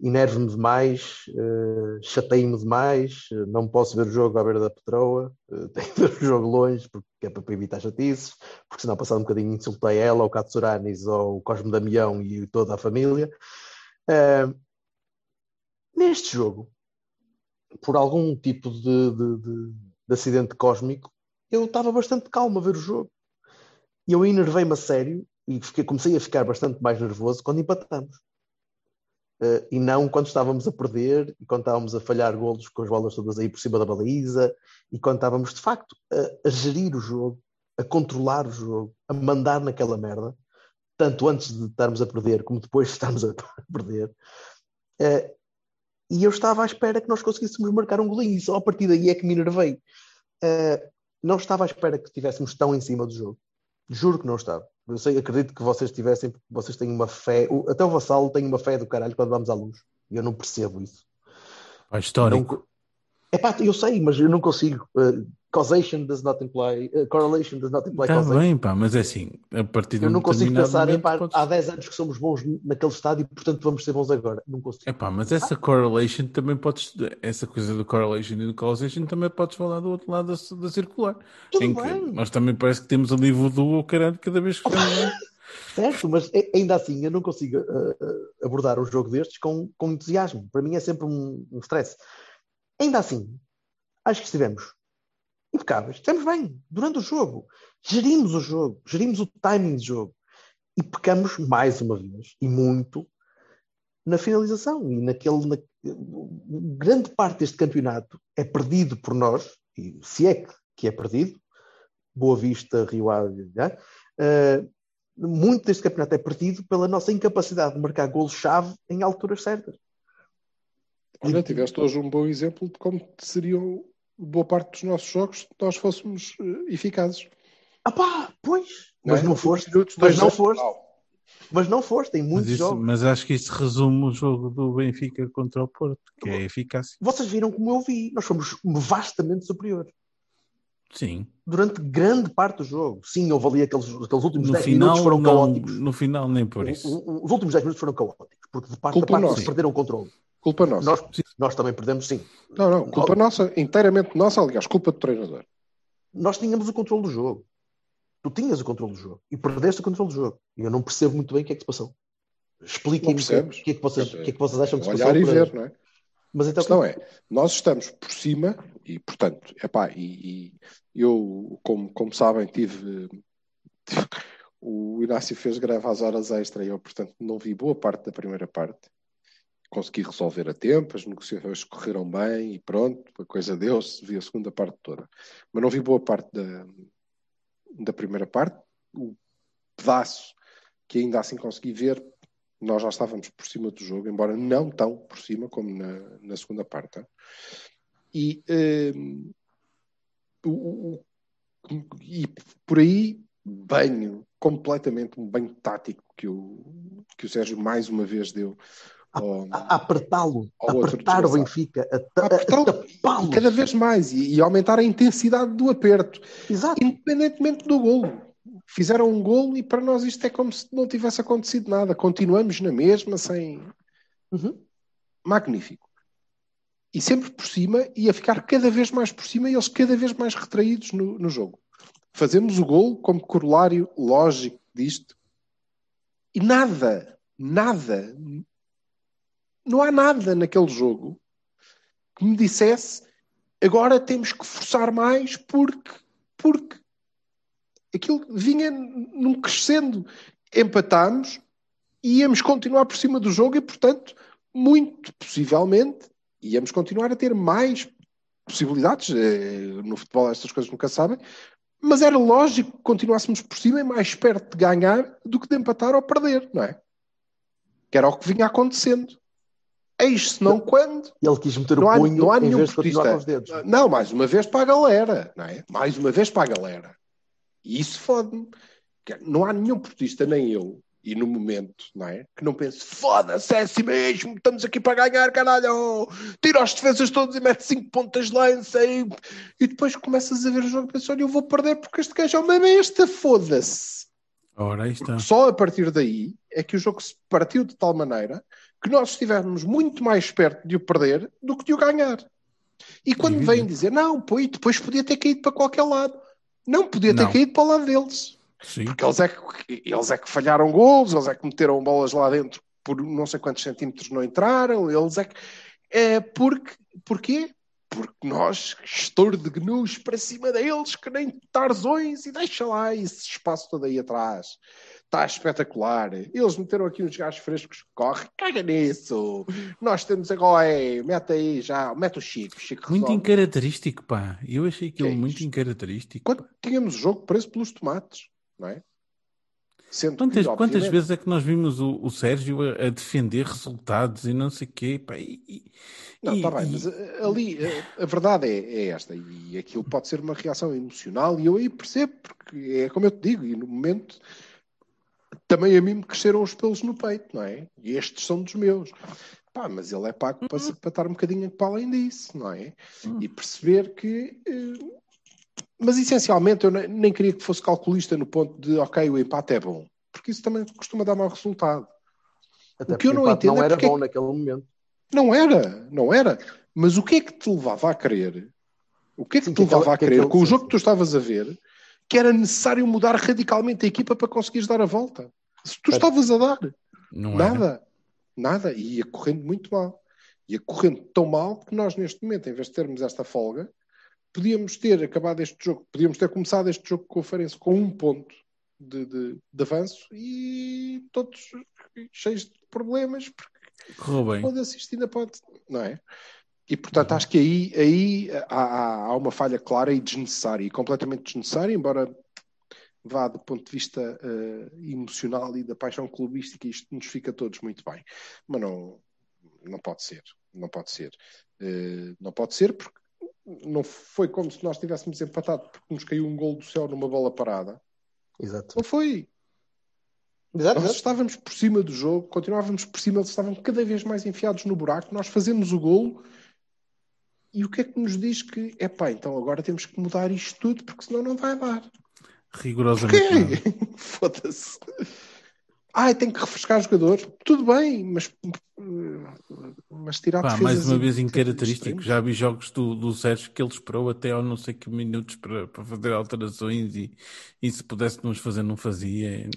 Enervo-me demais, eh, chateio-me demais, eh, não posso ver o jogo à beira da Petroa, eh, tenho que ver o jogo longe, porque é para evitar chatices, porque senão passar um bocadinho insultei ela, o Katsuranis, ou o Cosme Damião e toda a família. Eh, neste jogo, por algum tipo de, de- de- de acidente cósmico, eu estava bastante calmo a ver o jogo. E eu enervei-me a sério e fiquei- comecei a ficar bastante mais nervoso quando empatamos. Uh, e não quando estávamos a perder e quando estávamos a falhar golos com as bolas todas aí por cima da baliza e quando estávamos de facto a, a gerir o jogo, a controlar o jogo, a mandar naquela merda, tanto antes de estarmos a perder como depois de estarmos a perder. Uh, e eu estava à espera que nós conseguíssemos marcar um golinho e só a partir daí é que me enervei. Uh, não estava à espera que estivéssemos tão em cima do jogo. Juro que não estava. Eu sei, acredito que vocês tivessem, porque vocês têm uma fé, até o Vassalo tem uma fé do caralho quando vamos à luz. E eu não percebo isso. Pá, histórico. Epá, eu sei, mas eu não consigo. Uh, causation does not imply, uh, correlation does not imply Está causation. bem, pá, mas é assim, a partir de Eu um não consigo pensar, momento epá, podes- há 10 anos que somos bons naquele estádio e portanto vamos ser bons agora. Não consigo. Epá, mas essa correlation também podes, essa coisa do correlation e do causation também podes falar do outro lado da, da circular. Tudo em que bem. nós também parece que temos ali voodoo ou caralho cada vez que. Certo, mas a- ainda assim eu não consigo uh, abordar um jogo destes com, com entusiasmo. Para mim é sempre um, um stress. Ainda assim, acho que estivemos impecáveis. Estamos bem durante o jogo. Gerimos o jogo, gerimos o timing do jogo. E pecamos mais uma vez, e muito, na finalização. E naquele. Na, grande parte deste campeonato é perdido por nós, e se é que, é perdido, Boa Vista, Rio Ave, uh, muito deste campeonato é perdido pela nossa incapacidade de marcar golos-chave em alturas certas. Olha, tiveste hoje um bom exemplo de como seriam boa parte dos nossos jogos se nós fôssemos uh, eficazes. Ah pá, pois, mas não, não foste, mas não foste. Mas não foste, em muitos mas, isso, jogos. mas acho que isso resume o jogo do Benfica contra o Porto, que é eficácia. Vocês viram como eu vi, nós fomos vastamente superiores. Sim. Durante grande parte do jogo. Sim, houve ali aqueles, aqueles últimos No 10 final, minutos foram não, caóticos. no final nem por O- isso. o- Os últimos 10 minutos foram caóticos, porque de parte Culpa a parte nossa. eles perderam o controle. Culpa nossa. Nós, nós também perdemos, sim. Não, não, culpa nossa, inteiramente nossa, aliás, culpa do treinador. Nós tínhamos o controle do jogo. Tu tinhas o controle do jogo e perdeste o controle do jogo. E eu não percebo muito bem o que é que se passou. Expliquem-me o que, é- que é que vocês, que é que vocês acham que se passou. Olhar e ver, não é? Mas A então, questão é, nós estamos por cima e, portanto, epá, e, e eu, como, como sabem, tive, tive- o Inácio fez greve às horas extra e eu, portanto, não vi boa parte da primeira parte. Consegui resolver a tempo, as negociações correram bem e pronto, a coisa deu-se, vi a segunda parte toda. Mas não vi boa parte da, da primeira parte. O pedaço que ainda assim consegui ver, nós já estávamos por cima do jogo, embora não tão por cima como na, na segunda parte. E, hum, o- o- e por aí, banho, completamente um banho tático que o, que o Sérgio mais uma vez deu. Ao- a, a apertá-lo, outro apertar o. Benfica, a, ta- a, a tapá-lo. cada vez mais e, e aumentar a intensidade do aperto, Exato. independentemente do golo. Fizeram um golo e para nós isto é como se não tivesse acontecido nada. Continuamos na mesma, sem. Uhum. Magnífico. E sempre por cima e a ficar cada vez mais por cima e eles cada vez mais retraídos no, no jogo. Fazemos o golo como corolário lógico disto e nada, nada, não há nada naquele jogo que me dissesse agora temos que forçar mais porque, porque aquilo vinha num crescendo. Empatámos e íamos continuar por cima do jogo e, portanto, muito possivelmente íamos continuar a ter mais possibilidades. Eh, No futebol estas coisas nunca sabem, mas era lógico que continuássemos por cima e mais perto de ganhar do que de empatar ou perder, não é? Que era o que vinha acontecendo. Eis se não quando Ele quis meter não o há, punho não há em nenhum vez de continuar com os portista. dedos. Não, mais uma vez para a galera, não é? Mais uma vez para a galera. E isso fode-me. Que Não há nenhum portista, nem eu, e no momento, não é? Que não pense, foda-se, é assim mesmo, estamos aqui para ganhar, caralho! Tira as defesas todas e mete 5 pontas de lança e, e depois começas a ver o jogo e pensas, olha, eu vou perder porque este gajo é uma besta, foda-se! Ora, aí está. Só a partir daí é que o jogo se partiu de tal maneira que nós estivemos muito mais perto de o perder do que de o ganhar. E quando vêm dizer, não, pô, e depois podia ter caído para qualquer lado. Não podia ter Não. caído para o lado deles. Sim. Porque eles é, que, eles é que falharam gols, eles é que meteram bolas lá dentro por não sei quantos centímetros não entraram, eles é que. É porque, porquê? Porque nós, gestor de gnus para cima deles, que nem tarzões, e deixa lá esse espaço todo aí atrás. Está espetacular. Eles meteram aqui uns gajos frescos que correm, caga nisso. Nós temos agora, é, mete aí já, mete o Chico. Chico Muito resolve. incaracterístico, pá. Eu achei aquilo Que é muito incaracterístico. Quando tínhamos o jogo preso pelos tomates, não é? Sendo Quantas, que, quantas vezes é que nós vimos o, o Sérgio a, a defender resultados e não sei o quê, pá, e, Não, está bem, e- mas eh, ali eh, a verdade é, é esta, e aquilo pode ser uma reação emocional, e eu aí percebo, porque é como eu te digo, e no momento também a mim me cresceram os pelos no peito, não é? E estes são dos meus. Pá, mas ele é pago para, para estar um bocadinho para além disso, não é? E perceber que. eh, Mas essencialmente eu ne- nem queria que fosse calculista no ponto de, ok, o empate é bom, porque isso também costuma dar mau resultado. Até O que eu não entendo não é era porque- bom naquele momento. Não era, não era. Mas o que é que te levava a crer? O que é que Sim, te que levava a crer com o jogo que tu estavas a ver que era necessário mudar radicalmente a equipa para conseguires dar a volta? Se tu estavas a dar, não era. nada, nada, e ia correndo muito mal. Ia correndo tão mal que nós, neste momento, em vez de termos esta folga, podíamos ter acabado este jogo, podíamos ter começado este jogo com o Farense com um ponto de, de, de avanço e todos cheios de problemas, porque Correu bem. pode, não é? E portanto acho que aí, aí há, há- uma falha clara e desnecessária, e completamente desnecessária, embora vá do ponto de vista eh, emocional e da paixão clubística, isto nos fica todos muito bem. Mas não, não pode ser, não pode ser. Eh, não pode ser porque não foi como se nós tivéssemos empatado porque nos caiu um gol do céu numa bola parada. Exato. Não foi. Exato, Nós exato. estávamos por cima do jogo, continuávamos por cima, eles estavam cada vez mais enfiados no buraco, nós fazemos o golo e o que é que nos diz que é pá, então agora temos que mudar isto tudo porque senão não vai dar. Rigorosamente. Foda-se. Ai, tem que refrescar jogadores. Tudo bem, mas, mas tirar Pá, mais uma vez incaracterístico. Já vi jogos do, do Sérgio que ele esperou até ao não sei que minutos para, para fazer alterações e, e se pudesse nos fazer, não fazia.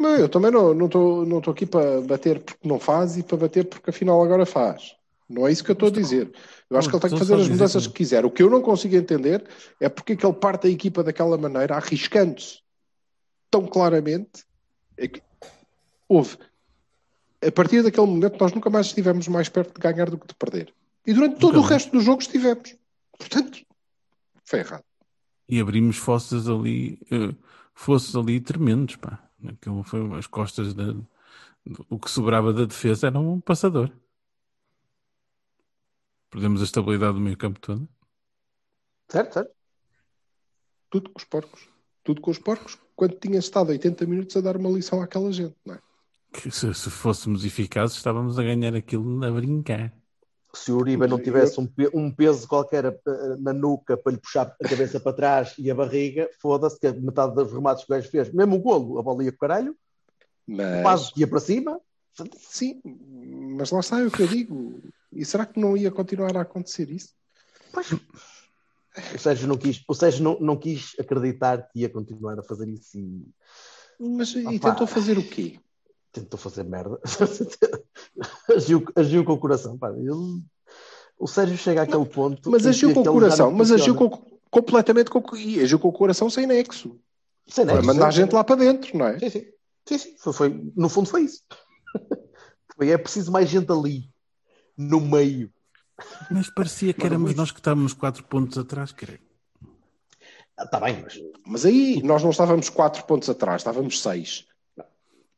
Não, eu também não não estou não estou aqui para bater porque não faz e para bater porque afinal agora faz. Não é isso que eu estou a dizer. Eu acho que ele tem que fazer as mudanças que- que quiser. O que eu não consigo entender é porque é que ele parte a equipa daquela maneira, arriscando-se tão claramente. Houve. A partir daquele momento, nós nunca mais estivemos mais perto de ganhar do que de perder. E durante todo o resto do jogo estivemos. Portanto, foi errado. E abrimos fossas ali, eh, fosses ali tremendos, pá. Aquilo foi as costas da. O que sobrava da defesa era um passador. Perdemos a estabilidade do meio campo todo. Certo, certo. Tudo com os porcos. Tudo com os porcos. Quando tinha estado 80 minutos a dar uma lição àquela gente, não é? Que se, se fôssemos eficazes, estávamos a ganhar aquilo a brincar. Se o Uribe não tivesse um, pe- um peso qualquer eh, na nuca para lhe puxar a cabeça para trás e a barriga, foda-se que metade dos remates que o gajo fez, mesmo o golo, a bola ia com o caralho, Mas, ia para cima. sim, mas lá está é o que eu digo. E será que não ia continuar a acontecer isso? Pois, o Sérgio não quis, o Sérgio não, não quis acreditar que ia continuar a fazer isso e Mas e Opa. tentou fazer o quê? Tentou fazer merda. agiu, agiu com o coração. Pá. Ele- o Sérgio chega àquele ponto. Mas agiu com o coração, mas agiu com, completamente com, e agiu com o coração sem nexo. Sem Foi nexo, mandar a gente lá para dentro, não é? Sim, sim. sim, sim. Foi, foi- no fundo foi isso. Foi, é preciso mais gente ali, no meio. Mas parecia que éramos nós que estávamos quatro pontos atrás, creio. Está bem, mas. Mas aí nós não estávamos 4 pontos atrás, estávamos 6.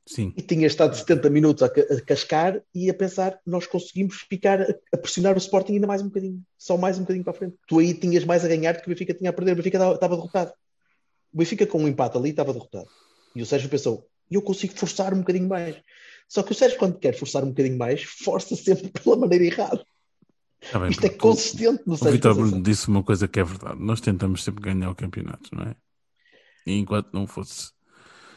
Sim. E tinha estado 70 minutos a, a cascar e a pensar, nós conseguimos ficar a, a pressionar o Sporting ainda mais um bocadinho. Só mais um bocadinho para a frente. Tu aí tinhas mais a ganhar do que o Benfica tinha a perder. O Benfica estava, estava derrotado. O Benfica com um empate ali estava derrotado. E o Sérgio pensou, eu consigo forçar um bocadinho mais. Só que o Sérgio, quando quer forçar um bocadinho mais, força sempre pela maneira errada. Está bem, Isto é consistente no O Sérgio. Vitor Conceição. Bruno disse uma coisa que é verdade. Nós tentamos sempre ganhar o campeonato, não é? E enquanto não fosse.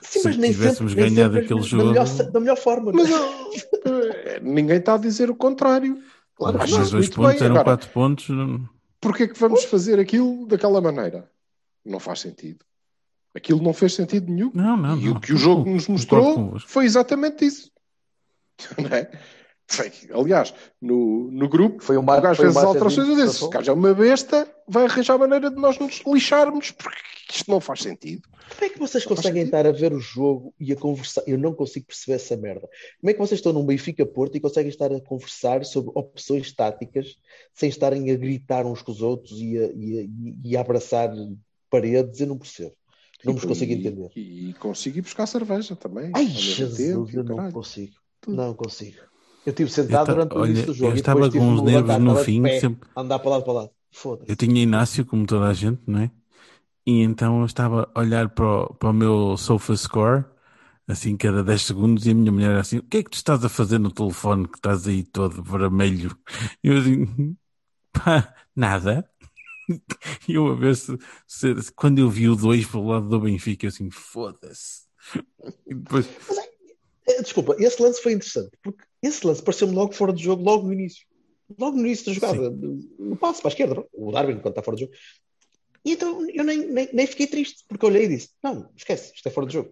Sim, se mas nem tivéssemos sempre, ganhado sempre aquele da jogo- melhor, da melhor forma. Mas não é? ó, eh, ninguém está a dizer o contrário. Claro que Mas não. dois pontos bem. eram Agora, quatro pontos. Porquê que vamos fazer aquilo daquela maneira? Não faz sentido. Aquilo não fez sentido nenhum. Não, não. e não. o que o jogo nos mostrou foi exatamente isso. Não é? Foi, aliás, no, no grupo, Foi um o gajo um fez as alterações e disse: o gajo é uma besta, vai arranjar maneira de nós nos lixarmos, porque isto não faz sentido. Como é que vocês Não conseguem estar a ver o jogo e a conversar? Eu não consigo perceber essa merda. Como é que vocês estão num Benfica Porto e conseguem estar a conversar sobre opções táticas sem estarem a gritar uns com os outros e a, e a- e a abraçar paredes? Eu não percebo. Não vos consigo E- entender. E, consigo ir buscar cerveja também. Ai, Jesus, tempo, e eu não caralho. consigo. Tudo. Não consigo. Eu estive Eu sentado ta- durante o início do jogo eu estava com me nervos no fim, pé, sempre- andar para lado para. Foda-se. Eu tinha Inácio, como toda a gente, não é? E então eu estava a olhar para o, para o meu sofa score, assim, cada 10 segundos, e a minha mulher era assim: O que é que tu estás a fazer no telefone que estás aí todo vermelho? E eu assim: Pá, nada. E eu a ver se, se- quando eu vi o 2 pelo lado do Benfica, eu assim: Foda-se. E depois, Eh, Desculpa, esse lance foi interessante, porque esse lance pareceu-me logo fora de jogo, logo no início. Logo no início da jogada, no passo para a esquerda, o Darwin, quando está fora de jogo. E então eu nem, nem, nem fiquei triste, porque olhei e disse: Não, esquece, isto é fora de jogo.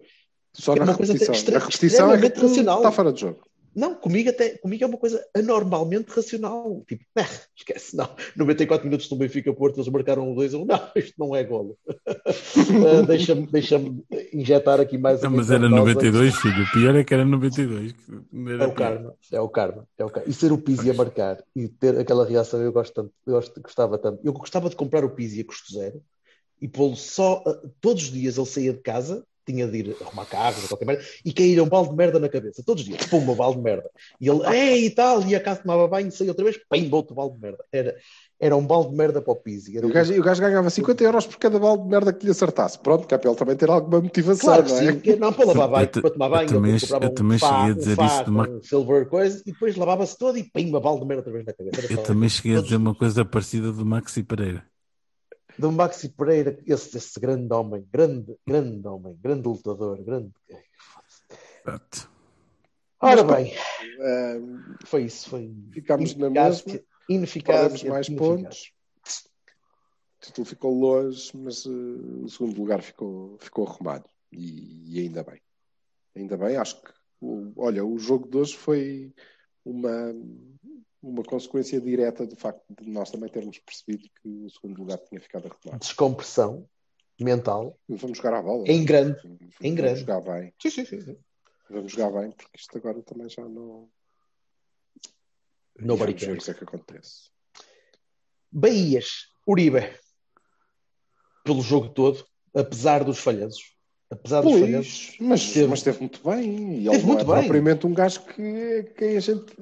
Só É na uma coisa repetição. extre- Na repetição é que extremamente racional. está fora de jogo. Não, comigo até comigo é uma coisa anormalmente racional. Tipo, "Ah, esquece, não. 94 minutos no Benfica Porto, eles marcaram um 2 1 Não, isto não é golo. Ah, Deixa-me deixa injetar aqui mais Não, mas era dose. 92, filho. O pior é que era 92. que não era É o karma, é o karma, é o karma. E ser o Pizzi a marcar e ter aquela reação, eu gosto tanto, eu gosto, gostava tanto. Eu gostava de comprar o Pizzi a custo zero e pô-lo só, ah, todos os dias ele saía de casa, tinha de ir arrumar carros, ou qualquer merda, e caía um balde de merda na cabeça, todos os dias, pum, um balde de merda. E ele, ei, e tal, ia a casa, tomava banho, saía outra vez, pim, outro balde de merda. Era, era um balde de merda para o Pizzi. Era O um- gajo, o gajo ganhava 50 euros por cada balde de merda que lhe acertasse. Pronto, que é para ele também ter alguma motivação, Claro que não é? sim, não, para lavar Eu banho, para tomar eu banho, também- ele comprava eu um também fá, cheguei a um dizer fá isso de uma- um silver coisa, e depois lavava-se todo e pimba, balde de merda outra vez na cabeça. Era Eu também cheguei a dizer uma coisa parecida do Maxi Pereira. Do Maxi Pereira, esse, esse grande homem, grande, grande homem, grande lutador, grande. Exato. Ora Mas, bem, Ah, foi isso, foi Ficámos na mesma, ineficácia, perdemos mais pontos. O título ficou longe, mas eh, o segundo lugar ficou, ficou arrumado. E, e ainda bem. Ainda bem, acho que o- olha, o jogo de hoje foi uma, uma consequência direta do facto de nós também termos percebido que o segundo lugar tinha ficado arrumado. Descompressão mental Vamos jogar à bola. em grande. Vamos em grande. jogar bem. Sim, sim, sim. sim. Vamos jogar bem, porque isto agora também já não. Nobody Vamos ver o que é que acontece. Bahias, Uribe, pelo jogo todo, apesar dos falhanços. Apesar dos falhanços. Mas, Teve. mas esteve muito bem. E ele não é bem. propriamente um gajo que, que a gente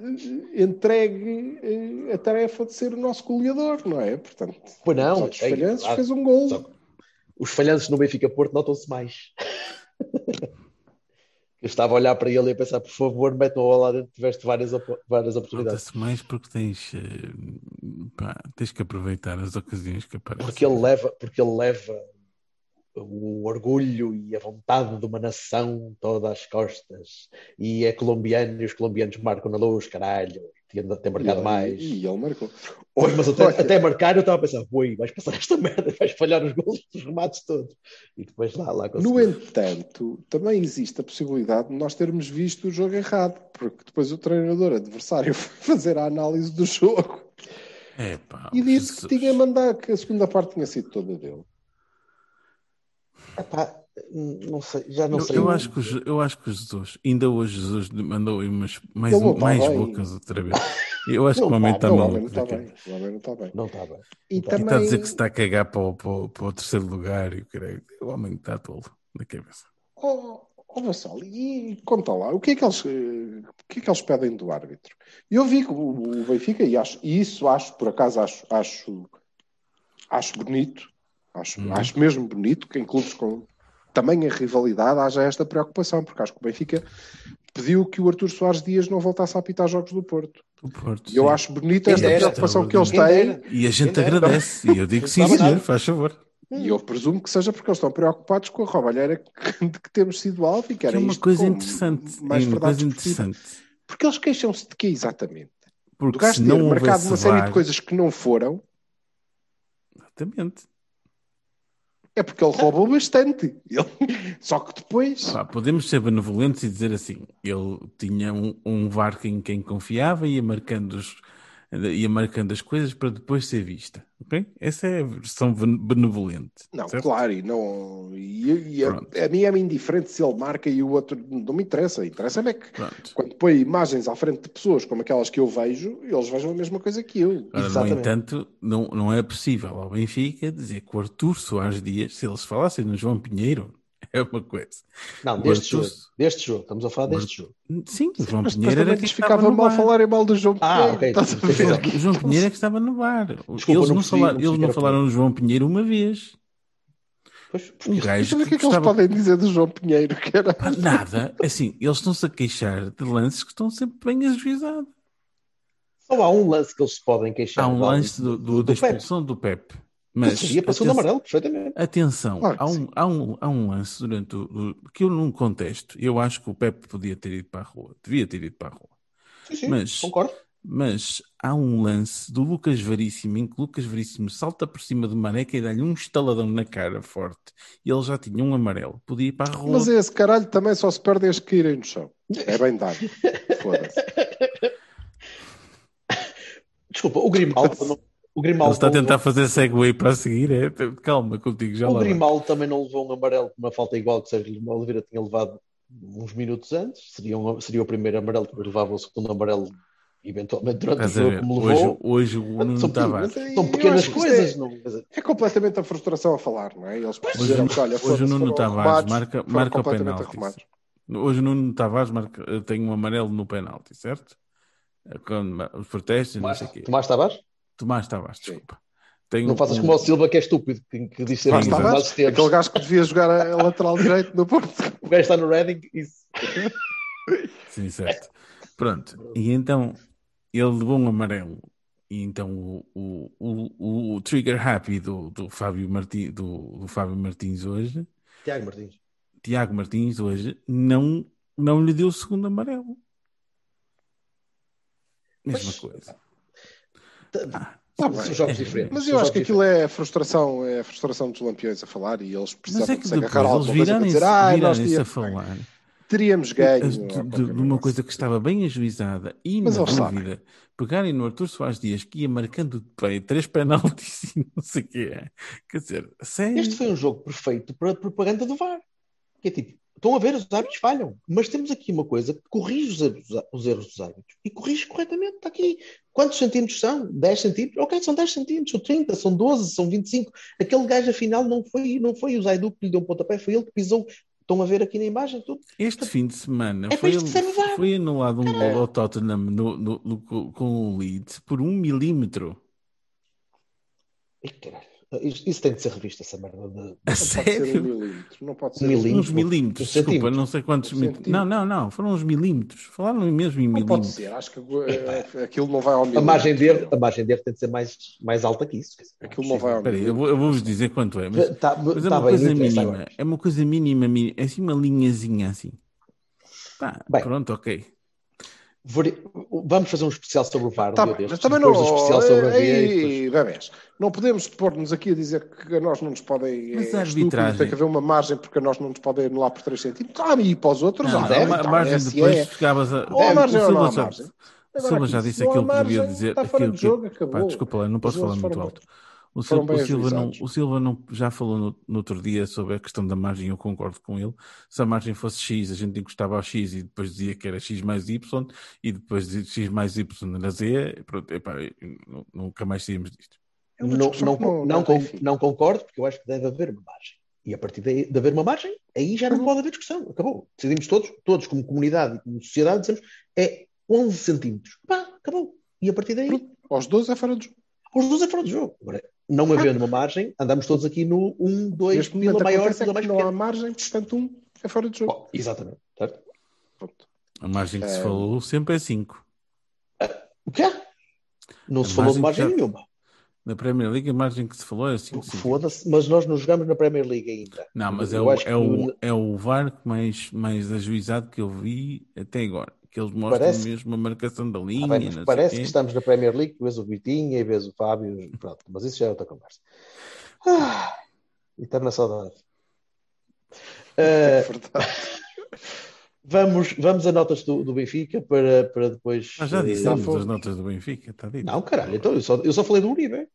eh, entregue eh, a tarefa de ser o nosso goleador, não é? Portanto, Pois não, dos é falhanços, fez um gol. Só Os falhanços no Benfica Porto notam-se mais. Eu estava a olhar para ele e a pensar, por favor, mete-me lá dentro, tiveste várias, op- várias oportunidades. Nota-se mais porque tens, eh, pá, tens que aproveitar as ocasiões que aparecem. Porque ele leva, porque ele leva o orgulho e a vontade de uma nação toda às costas. E é colombiano e os colombianos marcam na luz, caralho. Tinha de ter marcado E- mais. E ele marcou. Pois, mas até, até marcar eu estava a pensar, ui, vais passar esta merda, vais falhar os gols, os remates todos. E depois lá, lá No entanto, também existe a possibilidade de nós termos visto o jogo errado, porque depois o treinador adversário foi fazer a análise do jogo É, e disse Jesus. que tinha mandado que a segunda parte tinha sido toda dele. Epá, não sei, já não Eu, sei. eu acho que, o eu acho que Jesus, ainda hoje Jesus mandou aí umas, mais, está mais bem. bocas outra vez. Eu acho Não que o homem está, está o maluco. homem não está daquele. bem. O homem não está bem. Não está bem. E E E também está a dizer que se está a cagar para o, para o, para o terceiro lugar e o caralho. O homem está tolo na cabeça. Oh, oh Vassal, e conta lá, o que, é que eles, o que é que eles pedem do árbitro? Eu vi que o, o Benfica, e, acho, e isso acho, por acaso, acho, acho, acho bonito, acho, Hum. acho mesmo bonito que em clubes com tamanha rivalidade haja esta preocupação, porque acho que o Benfica pediu que o Artur Soares Dias não voltasse a apitar jogos do Porto. O Porto, E eu sim. acho bonita esta dera. preocupação que eles têm. E a gente agradece. E eu digo sim, senhor, faz favor. e eu presumo que seja porque eles estão preocupados com a roubalheira que, de que temos sido alvo e Que querem é uma isto coisa interessante. mais é uma coisa interessante. Porque eles queixam-se de quê exatamente? Do Porque gajo se ter não marcado uma série de coisas que não foram, Exatamente. É porque ele roubou bastante. Ele- Só que depois. Podemos ser benevolentes e dizer assim: ele tinha um, um VAR em quem confiava e ia marcando, os, ia marcando as coisas para depois ser vista. ok? Essa é a versão ben- benevolente. Não, certo? claro, e, não, e, e a, a mim é-me indiferente se ele marca e o outro não me interessa. Interessa-me é que Pronto. quando põe imagens à frente de pessoas como aquelas que eu vejo, eles vejam a mesma coisa que eu. Agora, no entanto, não, não é possível ao Benfica dizer que o Artur Soares Dias, se eles falassem no João Pinheiro, é uma coisa. Não, deste jogo. Deste jogo. Estamos a falar o deste jogo. Sim, o João Mas Pinheiro era estava ficava mal falarem mal do João Ah, Pinheiro. ok. Estás a O João, ver? o João Pinheiro é que estava no VAR. Desculpa, eles, não não percebi, falaram, não eles não que falaram no João Pinheiro uma vez. Pois, Um gajo Mas o que é que eles podem dizer do João Pinheiro? Que era... Pá, Nada. Assim, eles estão-se a queixar de lances que estão sempre bem ajuizados. Só há um lance que eles se podem queixar. Há um lance do, do- da Pepe. expulsão do Pepe. Mas seria para segundo atenção- amarelo, perfeitamente. Atenção, Claro há, um, há, um, há um lance durante o, que eu num contexto, eu acho que o Pepe podia ter ido para a rua, devia ter ido para a rua. Sim, sim, Mas- concordo. Mas há um lance do Lucas Veríssimo em que Lucas Veríssimo salta por cima de Maneca e dá-lhe um estaladão na cara forte. E ele já tinha um amarelo, podia ir para a rua. Mas esse caralho também só se perde as que caírem no chão. É bem dado. Foda-se. Desculpa, o Grimaldo. não- O Ele Grimaldo, está a tentar levou- fazer segue para a seguir. É, calma contigo, já o lá. vai. Grimaldo também não levou um amarelo com uma falta igual que Sérgio Oliveira tinha levado uns minutos antes. Seria, um- seria o primeiro amarelo, depois levava o segundo amarelo eventualmente durante o Estás a jogo, como Hoje, levou. hoje o Nuno São, Tavares. Mas são pequenas coisas. é- Não, É completamente a frustração a falar, não é? Eles Hoje, que, olha, hoje o Nuno Tavares arrumados, marca, marca o penalti. Hoje o Nuno Tavares marca, tem um amarelo no penalti, certo? Com os protestos e não Tomás, sei o quê. Tomás Tavares? Tomás Tavares, desculpa. Tem Não um- faças um- como o Silva, que é estúpido, que, que diz Tomás Sim, mais Tavares, aquele gajo que devia jogar a lateral direito no Porto. O gajo está no Reading. Isso. Sim, certo. Pronto. E então ele levou um amarelo. E então o, o, o, o trigger happy do, do, Fábio Martins, do, do Fábio Martins hoje, Tiago Martins. Tiago Martins hoje, não, não lhe deu o segundo amarelo. Mesma Pois. coisa. Tá- Tá são bem. jogos diferentes. Mas eu acho que aquilo é a frustração, é a frustração dos lampiões a falar e eles Mas precisavam é que de se agarrar alguma coisa para dizer ah, nós virarem a falar teríamos ganho. de, ou de- de uma coisa que estava bem ajuizada e Mas na dúvida, pegarem no Artur Soares Dias que ia marcando três penaltis e não sei o que é. Quer dizer, sério. Este foi um jogo perfeito para a propaganda do VAR. Que é tipo, estão a ver, os árbitros falham, mas temos aqui uma coisa que corrige os erros, os erros dos árbitros e corrige corretamente. Está aqui. Quantos centímetros são? 10 centímetros? Ok, são 10 centímetros, são 30, são 12, são 25. Aquele gajo, afinal, não foi, não foi o Zaidu que lhe deu um pontapé, foi ele que pisou. Estão a ver aqui na imagem tudo. Este fim de semana É foi, foi anulado um gol ao Tottenham no, no- no- com o Leeds por um milímetro. Ih, caralho. Isso, tem de ser revisto, essa merda. De... A Não pode ser um sério? milímetro. Não pode ser Um. Uns milímetros, desculpa, não sei quantos. Mil- centímetro. Não, não, não, foram uns milímetros. Falaram mesmo em Não pode milímetros. ser. Acho que eh, aquilo não vai ao A milímetro. margem, de erro, a margem de erro tem de ser mais, mais alta que isso. Aquilo não vai ao milímetro. vou- eu vou-vos dizer quanto é. Mas, Tá, mas é tá uma bem, coisa mínima. É uma coisa mínima, mínima. É assim uma linhazinha assim. Pá, Bem. pronto, ok. Vamos fazer um especial sobre o VAR. um Tá bem, mas também depois não. do especial sobre a VAR. e depois- Ei, bebés, não podemos pôr-nos aqui a dizer que a nós não nos podem. Mas é a estúpido, arbitragem- Tem que haver uma margem porque a nós não nos podem anular por 3 centímetros. Ah, e para os outros, Não, ah, deve, a ma- então, margem esse depois é. chegavas a. Ou há o margem ou não já- margem? Agora Silva já se disse aquilo que devia margem, dizer. Está fora de que- Pá, desculpa lá, não posso Os falar muito alto. O o Silva, não, o Silva não, já falou no, no outro dia sobre a questão da margem, eu concordo com ele. Se a margem fosse X, a gente encostava ao X e depois dizia que era X mais Y, e depois dizia X mais Y era Z, pronto, epá, nu- nunca mais saímos disto. É Não, não, não- não, não con- concordo, porque eu acho que deve haver uma margem. E a partir daí, de haver uma margem, aí já não pode haver discussão. Acabou. Decidimos todos, todos como comunidade e como sociedade, dizemos é 11 centímetros. Pá, acabou. E a partir daí, Aos 12 é fora de jogo. os dois é fora do jogo. Agora, não havendo uma margem, andamos todos aqui no 1, 2, Neste pila maior, é pila que mais não há margem, portanto, um é fora de jogo. Bom, exatamente. Certo? Pronto. A margem que se É. falou sempre é 5. O quê? Não se A falou de margem que já- nenhuma. Na Premier League, a margem que se falou é 5. Foda-se, mas nós não jogamos na Premier League ainda. Não, mas é Eu o, é, que o, é o VAR que mais, mais ajuizado que eu vi até agora. Que eles mostram Parece- mesmo a marcação da linha. Ah, bem, não mas sei parece quê. que estamos na Premier League, tu vês o Vitinha e vês o Fábio, pronto, mas isso já é outra conversa. Ah, eterna saudade. É Ah, vamos, vamos a notas do, do Benfica para, para depois. Nós já eh, dissemos foi. as notas do Benfica, está dito. Não, caralho, então eu só, eu só falei do Uribe.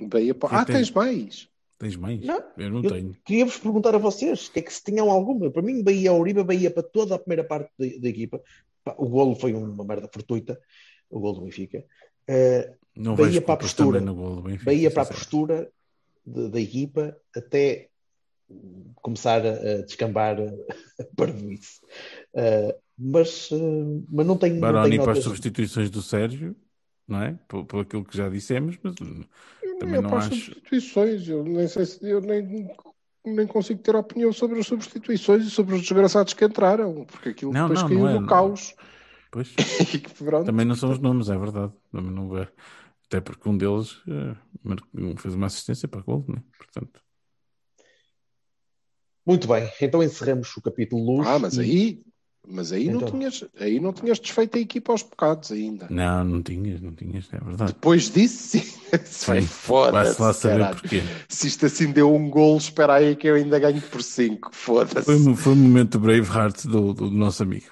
Bahia, pá. Quem Ah, tens mais. Tens mais? Não, eu não eu- tenho. Queria-vos perguntar a vocês que é que se tinham alguma. Para mim, Bahia Uribe, Bahia para toda a primeira parte da, da equipa. O golo foi uma merda fortuita, o golo do Benfica. Eh, Não Bahia vejo para a postura. Benfica. Bahia para a postura de- da equipa até começar a, a descambar a parvoíce. Uh, mas, uh, mas não tenho, não Baroni tenho para as substituições do Sérgio, não é? Por, por aquilo que já dissemos, mas hum, também eu não para as acho. substituições, eu nem sei se eu nem, nem consigo ter opinião sobre as substituições e sobre os desgraçados que entraram, porque aquilo Não, depois não, caiu não é, no não. caos. Pois, também não são os nomes, é verdade. Também não é. Até porque um deles eh, fez uma assistência para gol, né? Portanto, Muito bem, então encerramos o capítulo luz. Ah, mas e- aí, mas aí, não Então. tinhas, aí não tinhas desfeito a equipa aos bocados ainda. não, não tinhas, não tinhas, é verdade. Depois disso, sim. Vai Sim, foda-se. Vai-se lá saber caralho. porquê. Se isto assim deu um golo, espera aí que eu ainda ganho por 5. Foda-se. Foi, um- foi um momento Braveheart do, do nosso amigo.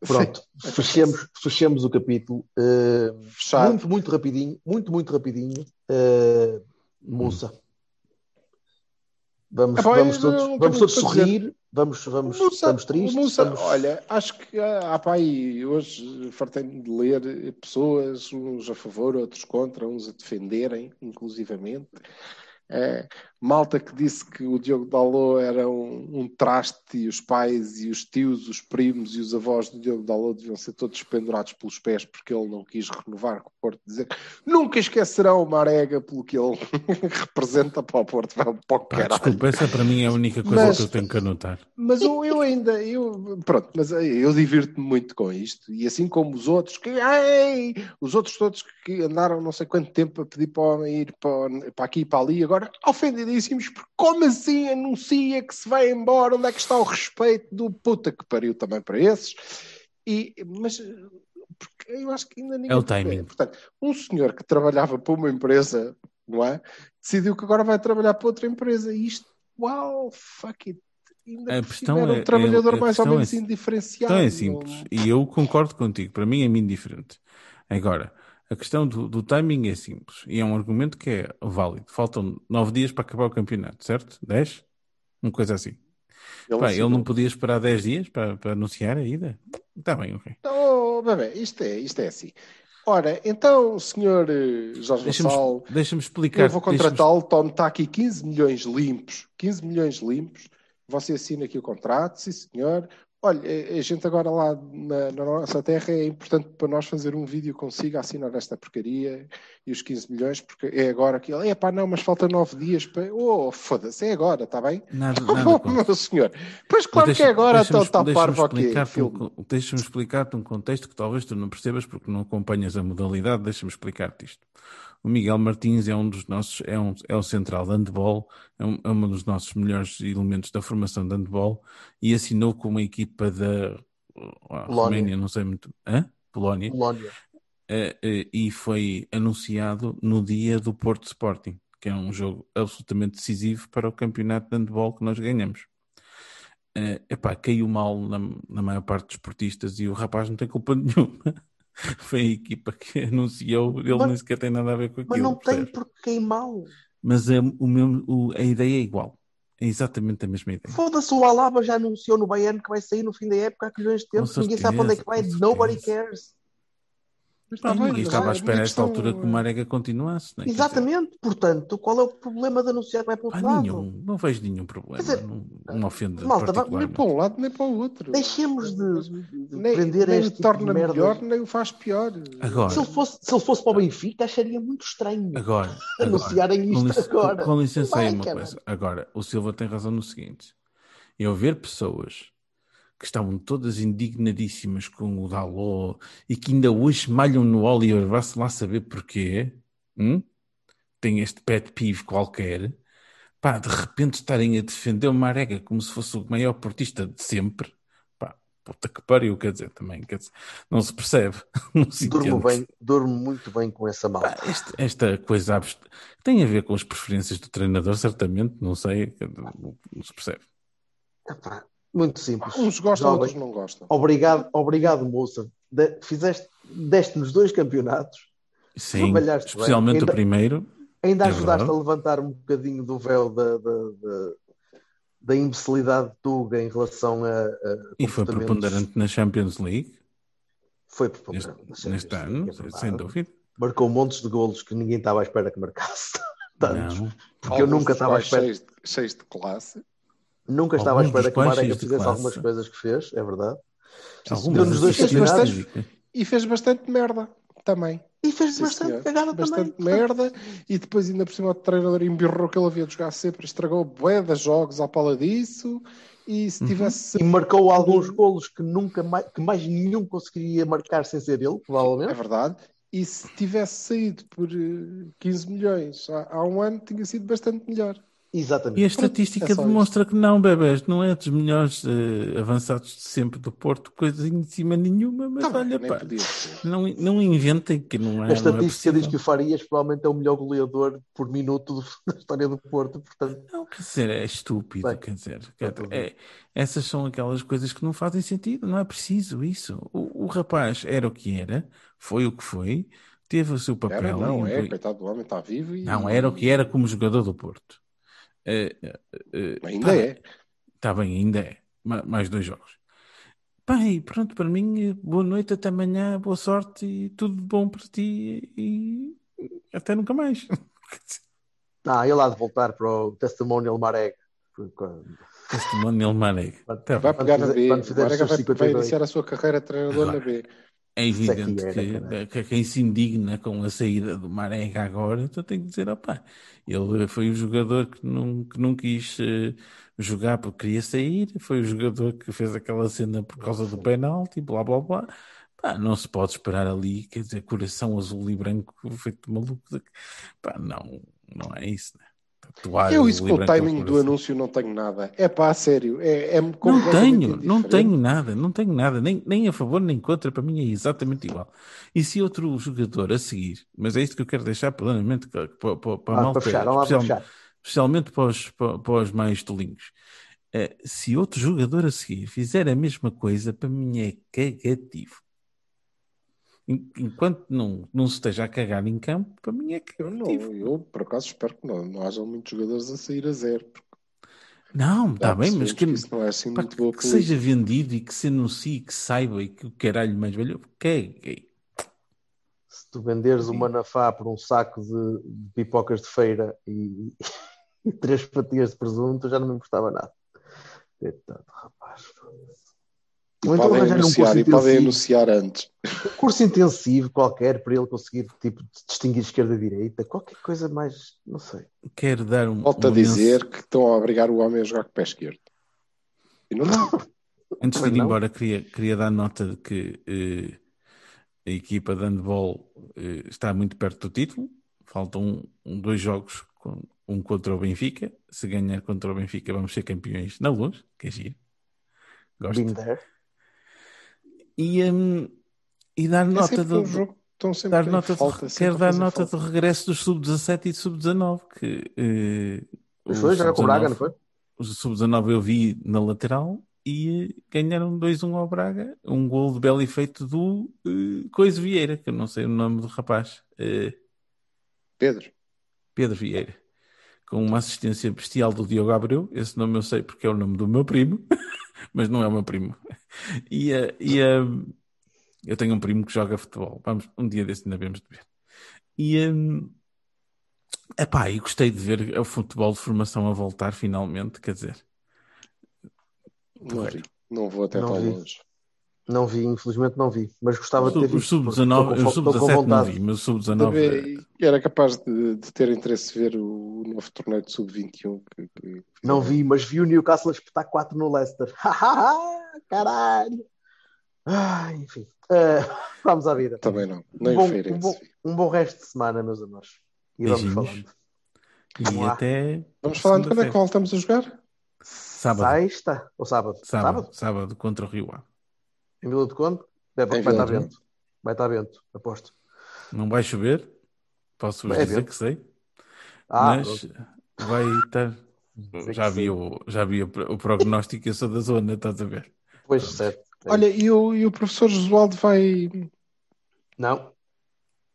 Pronto, Sim, fechemos, fechemos o capítulo. Uh, Fechado. muito, muito rapidinho, muito, muito rapidinho. Uh, Musa. Vamos, Epá, vamos todos, não tenho vamos todos para dizer. sorrir, vamos, vamos, Musa- estamos tristes. Musa, estamos- Olha, acho que ah, há pá, aí, hoje fartei-me de ler pessoas, uns a favor, outros contra, uns a defenderem, inclusivamente. Eh, malta que disse que o Diogo Dalot era um, um traste e os pais e os tios, os primos e os avós do Diogo Dalot deviam ser todos pendurados pelos pés porque ele não quis renovar com o Porto. Dizer nunca esquecerão o Marega pelo que ele representa para o Porto. Vai para o Pá, desculpa, essa para mim é a única coisa Mas- que eu tenho que anotar. Mas eu, eu ainda, eu, pronto, mas eu divirto-me muito com isto, e assim como os outros, que, ai, os outros todos que andaram não sei quanto tempo a pedir para o homem ir para, para aqui e para ali, agora ofendidíssimos, porque como assim anuncia que se vai embora? Onde é que está o respeito do puta que pariu também para esses? E, mas porque eu acho que ainda ninguém. É o timing. Portanto, um senhor que trabalhava para uma empresa, não é? Decidiu que agora vai trabalhar para outra empresa, e isto, uau, fuck it. Ainda A questão era é- um trabalhador é- mais ou menos é- indiferenciado. Então é não- simples. E eu concordo contigo. Para mim é mim diferente. Agora, a questão do, do timing é simples. E é um argumento que é válido. Faltam nove dias para acabar o campeonato, certo? Dez? Uma coisa assim. Ele Pá, ele não podia esperar dez dias para, para anunciar a ida? Está bem, ok. Então, bebê, isto é, isto é assim. Ora, então, senhor eh, Jorge Deixa-me Vassal, deixa explicar. eu vou deixa-me- contratá-lo, tome, está aqui 15 milhões limpos, 15 milhões limpos, você assina aqui o contrato, sim senhor. Olha, a a gente agora lá na, na nossa terra é importante para nós fazer um vídeo consigo assinar esta porcaria e os 15 milhões, porque é agora que ele, é pá, não, mas falta 9 dias para. Oh, foda-se, é agora, está bem? Nada, Oh, nada contra. meu senhor. Pois claro Mas que é agora, então está parvo aqui. Deixa-me explicar-te um contexto que talvez tu não percebas porque não acompanhas a modalidade. Deixa-me explicar-te isto. O Miguel Martins é um dos nossos, é, um, é o central de handball, é um, é um dos nossos melhores elementos da formação de handball e assinou com uma equipa da uh, Roménia, não sei muito, hã? Polónia, Polónia. eh, eh, e foi anunciado no dia do Porto Sporting, que é um jogo absolutamente decisivo para o campeonato de handball que nós ganhamos. Eh, epá, caiu mal na, na maior parte dos esportistas e o rapaz não tem culpa nenhuma. Foi a equipa que anunciou, ele Mas- nem sequer tem nada a ver com aquilo. Mas não tem porque mal. Mas é o mesmo, o- a ideia é igual. É exatamente a mesma ideia. Foda-se, o Alaba já anunciou no Bayern que vai sair no fim da época há milhões de tempo. Ninguém sabe onde é que vai. Nobody cares. Mas Pá, está bem, ninguém mas estava à espera minha a esta questão, altura que o Marega continuasse. Né? Quer dizer, Exatamente. Portanto, qual é o problema de anunciar que vai para o outro lado? nenhum, não vejo nenhum problema. Dizer, não, não ofende malta, Nem para um lado, nem para o outro. Deixemos de, de- de nem, prender nem este o tipo de torna merda. melhor, nem o faz pior. Agora, Se ele, fosse, se ele fosse para o Benfica, acharia muito estranho agora, agora anunciarem com, isto lic- agora. com licença aí uma coisa. Agora, o Silva tem razão no seguinte: eu ver pessoas que estavam todas indignadíssimas com o Dalot e que ainda hoje malham no Oliver, vá-se lá saber porquê, hum? tem este pet peeve qualquer, pá, de repente estarem a defender o Marega como se fosse o maior portista de sempre, pá, puta que pariu, quer dizer, também, quer dizer, não se percebe, não se Durmo bem, durmo muito bem com essa malta. Pá, este- esta coisa abst- tem a ver com as preferências do treinador, certamente, não sei, não se percebe. Epá, muito simples. Uns gostam, Jovem. outros não gostam. Obrigado, obrigado, moça. De- fizeste, deste-nos dois campeonatos. Sim, especialmente o Ainda- primeiro. Ainda É ajudaste verdade. a levantar um bocadinho do véu da, da, da, da imbecilidade de Tuga em relação a, a E foi preponderante na Champions League Foi neste, preponderante. na Champions neste League, ano, é verdade. sem dúvida. Marcou montes de golos que ninguém estava à espera que marcasse. Tantos. Não. Porque eu nunca estava à espera. Cheios, de- cheios de classe. Nunca estava à espera que o Marega fizesse classe. algumas coisas que fez, é verdade. Deu-nos dois campeonatos. E fez bastante merda também. E fez Sim, bastante senhor. cagada Bastante também. merda. E depois, ainda por cima, o treinador embirrou que ele havia de jogar sempre. Estragou bué de jogos à pala disso. E se Uhum. tivesse E marcou alguns golos que nunca mais, que mais nenhum conseguiria marcar sem ser ele, É provavelmente. verdade. E se tivesse saído por eh, 15 milhões há, há um ano, tinha sido bastante melhor. Exatamente. E a estatística é demonstra que não, bebés, não é dos melhores eh, avançados de sempre do Porto, coisa em cima nenhuma, mas Tá bem, olha, pá, não, não inventem que não é. A não é estatística diz que o Farias provavelmente é o melhor goleador por minuto da história do Porto, portanto, Não, quer dizer, é estúpido, Bem, quer dizer, está tudo é- essas são aquelas coisas que não fazem sentido, não é preciso isso. O, o rapaz era o que era, foi o que foi, teve o seu papel. Era, não é, e- coitado do homem, está vivo e. não, era o que era como jogador do Porto. É, é, Ainda pá, é. Está bem, ainda é. Ma- Mais dois jogos. Pá, e pronto, para mim, boa noite, até amanhã, boa sorte e tudo de bom para ti e até nunca mais. ah, ele há de voltar para o Testimonial Mareg. Testimonial Manek. Tá Vai bem. pegar na B. quando fizer vai, vai 52. iniciar a sua carreira de treinador na B. É evidente era, que, caralho. que quem se indigna com a saída do Marega agora, então tem que dizer, opá, ele foi o jogador que não, que não quis eh, jogar porque queria sair, foi o jogador que fez aquela cena por causa do penalti, blá blá blá. Pá, não se pode esperar ali, quer dizer, coração azul e branco feito maluco. Pá, não, não é isso, né? Eu, isso com o timing do anúncio, não tenho nada. É pá, a sério. É, é Não tenho, não tenho nada, não tenho nada, nem, nem a favor nem contra, para mim é exatamente igual. E se outro jogador a seguir, mas é isto que eu quero deixar plenamente para, para, para a Ah, malta, para fechar, vamos lá para especial- fechar. especialmente para os, para, para os mais tolinhos. Eh, se outro jogador a seguir fizer a mesma coisa, para mim é cagativo. En- Enquanto não, não se esteja a cagar em campo, para mim é Eu, não, eu, por acaso, espero que não, não haja muitos jogadores a sair a zero. porque Não, está bem, mas que, isso não é assim pá, muito boa que seja vendido e que se anuncie, que saiba e que o caralho mais velho, caguei. Se tu venderes o Manafá por um saco de, de pipocas de feira e, e três fatias de presunto, eu já não me importava nada. Coitado, rapaz. E Ou então podem um anunciar, curso e podem anunciar antes. Um curso intensivo qualquer para ele conseguir tipo, distinguir esquerda e direita, qualquer coisa mais, não sei. Quero dar um. Volto a uma dizer que estão a obrigar o homem a jogar com o pé esquerdo. E não dá. Antes de ir embora, queria, queria dar nota de que eh, a equipa de handball eh, está muito perto do título. Faltam um, dois jogos, com- um contra o Benfica. Se ganhar contra o Benfica, vamos ser campeões na luz, que é giro. Gosto. Been there. E, hum, e dar É nota do, um jogo que estão sempre dar nota falta, sempre quero dar nota falta. do regresso dos sub-17 e sub-19 que o foi jogar com o Braga, sub-19 não foi? o sub-19 eu vi na lateral e eh, ganharam 2-1 ao Braga, um gol de belo efeito do eh, Coisa Vieira, que eu não sei o nome do rapaz, eh, Pedro, Pedro Vieira, com uma assistência bestial do Diogo Abreu, esse nome eu sei porque é o nome do meu primo, mas não é o meu primo. E, eh, e eh, eu tenho um primo que joga futebol, vamos, um dia desse ainda vemos de ver. E, eh, epá, e gostei de ver o futebol de formação a voltar finalmente, quer dizer, não vi. Não vou até Não tão vi. longe. Não vi, infelizmente não vi, mas gostava Os de ter os visto. porque sub-19, estou os com- estou com sub-17 não vi, mas os sub-19 eh, Também era capaz de, de ter interesse ver o novo torneio de sub-21 que, que Não vi, mas vi o Newcastle a espetar 4 no Leicester. Caralho! Ah, enfim, Eh, vamos à vida. Também não. Nem um, bom, o um, bom, um bom resto de semana, meus amores. E vamos Beijinhos. falando. e Vamos até Vamos falando quando é que voltamos a jogar? sábado, Sexta ou sábado? sábado, sábado contra o Rio Ave. Em Vila de Conde? Deve, Em vai estar vento. Vai estar vento, aposto. Não vai chover, posso-vos É dizer vento. que sei, Ah, mas pronto. vai estar. Sei Já vi, o, já vi o, prognóstico, eu sou da zona, estás a ver? Pois, Pronto. certo. É Olha, e o, e o professor Josualdo vai Não,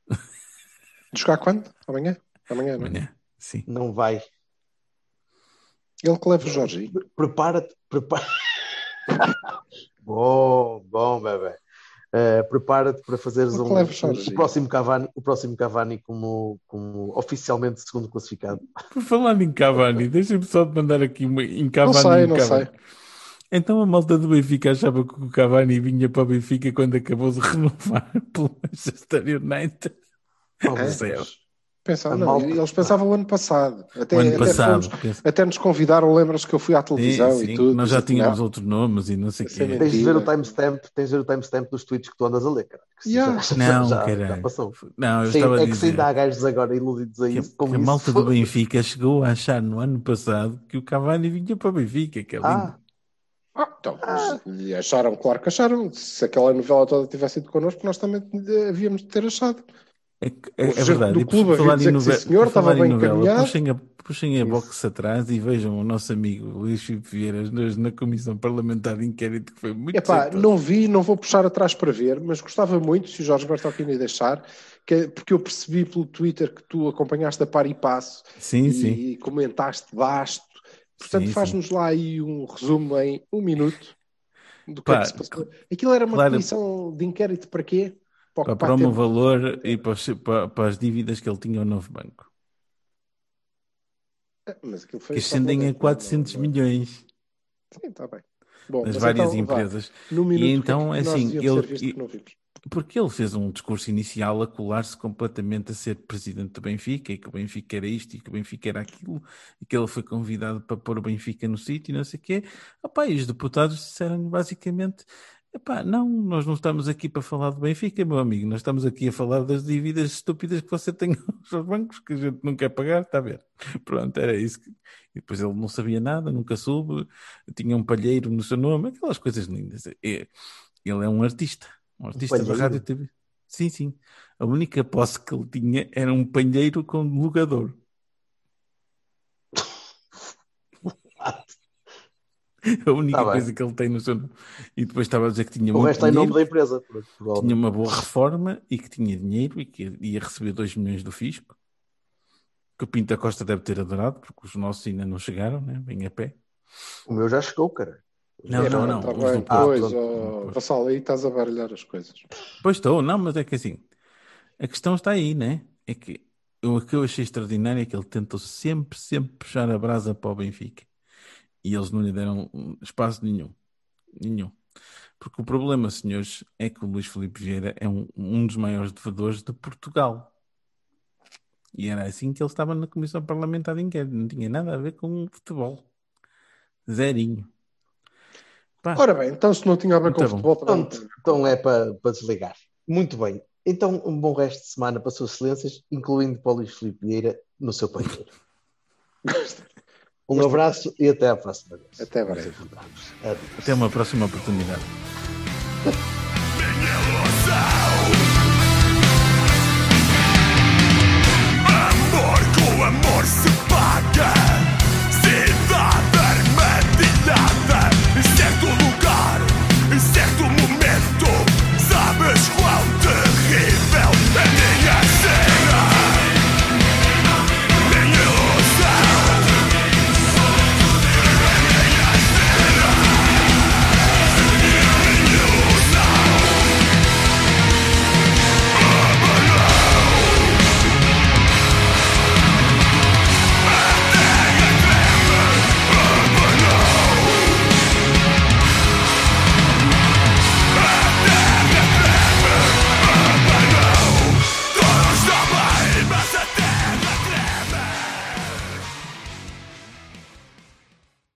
jogar quando? Amanhã? Amanhã, não é? Amanhã, sim. não vai. Ele que leva o Jorge. Pre- Prepara-te, prepara Bom, bom, bebê. Eh, Prepara-te para fazeres Não um, o próximo Cavani, o próximo Cavani como, como oficialmente segundo classificado. Por falar em Cavani, deixa-me só te mandar aqui uma, em Não Cavani. sei, em não Cavani. sei. Então a malta do Benfica achava que o Cavani vinha para o Benfica quando acabou de renovar pelo Manchester United. Oh, É, Zero. A não, malta- eles pensavam o ano passado. Até, O ano até passado. fomos- até nos convidaram, lembras que eu fui à Sim, televisão sim, e tudo. nós já tínhamos afinal- outros nomes e não sei o é quê. Tens de ver o Mentira. timestamp, tens de ver o timestamp dos tweets que tu andas a ler, cara. Yeah. já- Não, já, já passou. Não, eu Sim, estava a é que se dizer ainda há gajos agora iludidos a que, isso. com que a isso, malta do. Benfica chegou a achar no ano passado que o Cavani vinha para o Benfica, que é lindo. Ah, Ah, então, e acharam, claro que acharam. Se aquela novela toda tivesse ido connosco, nós também havíamos de ter achado. É, é- é verdade. do E por clube falar em de dizer que nove- sim, senhor, falar estava em novela, puxem a, puxem a box atrás e vejam o nosso amigo Luís Filipe Vieira na, Comissão Parlamentar de Inquérito, que foi muito Epá, não vi, não vou puxar atrás para ver, mas gostava muito, se o Jorge Bertolini deixar, que, é- porque eu percebi pelo Twitter que tu acompanhaste a par e passo Sim, e, sim. comentaste basto. Portanto, faz-nos lá aí um resumo em um minuto do que Pá, é que se passou. Aquilo era uma claro. comissão de inquérito para quê? Para Para, o valor e para, para- para as dívidas que ele tinha ao novo banco. Ah, Mas aquilo foi Que ascendem a parlamentar, 400 não- não- milhões Sim, está bem. Bom, nas várias então, empresas. E que então, assim, ele-? Porque ele fez um discurso inicial a colar-se completamente a ser presidente do Benfica e que o Benfica era isto e que o Benfica era aquilo e que ele foi convidado para pôr o Benfica no sítio e não sei o quê. Opá, e os deputados disseram basicamente: epá, não, nós não estamos aqui para falar do Benfica, meu amigo, nós estamos aqui a falar das dívidas estúpidas que você tem aos bancos que a gente não quer pagar, está a ver? Pronto, era isso. que- E depois ele não sabia nada, nunca soube, tinha um palheiro no seu nome, aquelas coisas lindas. Ele é um artista, um artista da palheiro? rádio e TV. Sim, sim. A única posse que ele tinha era um palheiro com logador. A única Tá bem. coisa que ele tem no seu nome. E depois estava a dizer que tinha o muito resto é em nome dinheiro, da empresa. tinha uma boa reforma e que tinha dinheiro e que ia receber 2 milhões do fisco. Que o Pinto da Costa deve ter adorado, porque os nossos ainda não chegaram, né? Vem a pé. O meu já chegou, cara. Não, É, não, não. Tá bem, do Porto. pois, Pois. Vassal, aí estás a baralhar as coisas. Pois estou, não, mas é que assim, a questão está aí, né? É que eu- o que eu achei extraordinário é que ele tentou sempre, sempre puxar a brasa para o Benfica. E eles não lhe deram espaço nenhum. Nenhum. Porque o problema, senhores, é que o Luís Filipe Vieira é um, um dos maiores devedores de Portugal. E era assim que ele estava na Comissão Parlamentar de Inquérito. Não tinha nada a ver com futebol. Zerinho. Pá, Ora bem, então se não tinha a ver com Muito bom. futebol, também Então, então é para, para desligar. Muito bem. Então, um bom resto de semana para suas excelências, incluindo para o Luís Filipe Vieira no seu palheiro. Um abraço e até à próxima vez. Até breve. Até uma próxima oportunidade.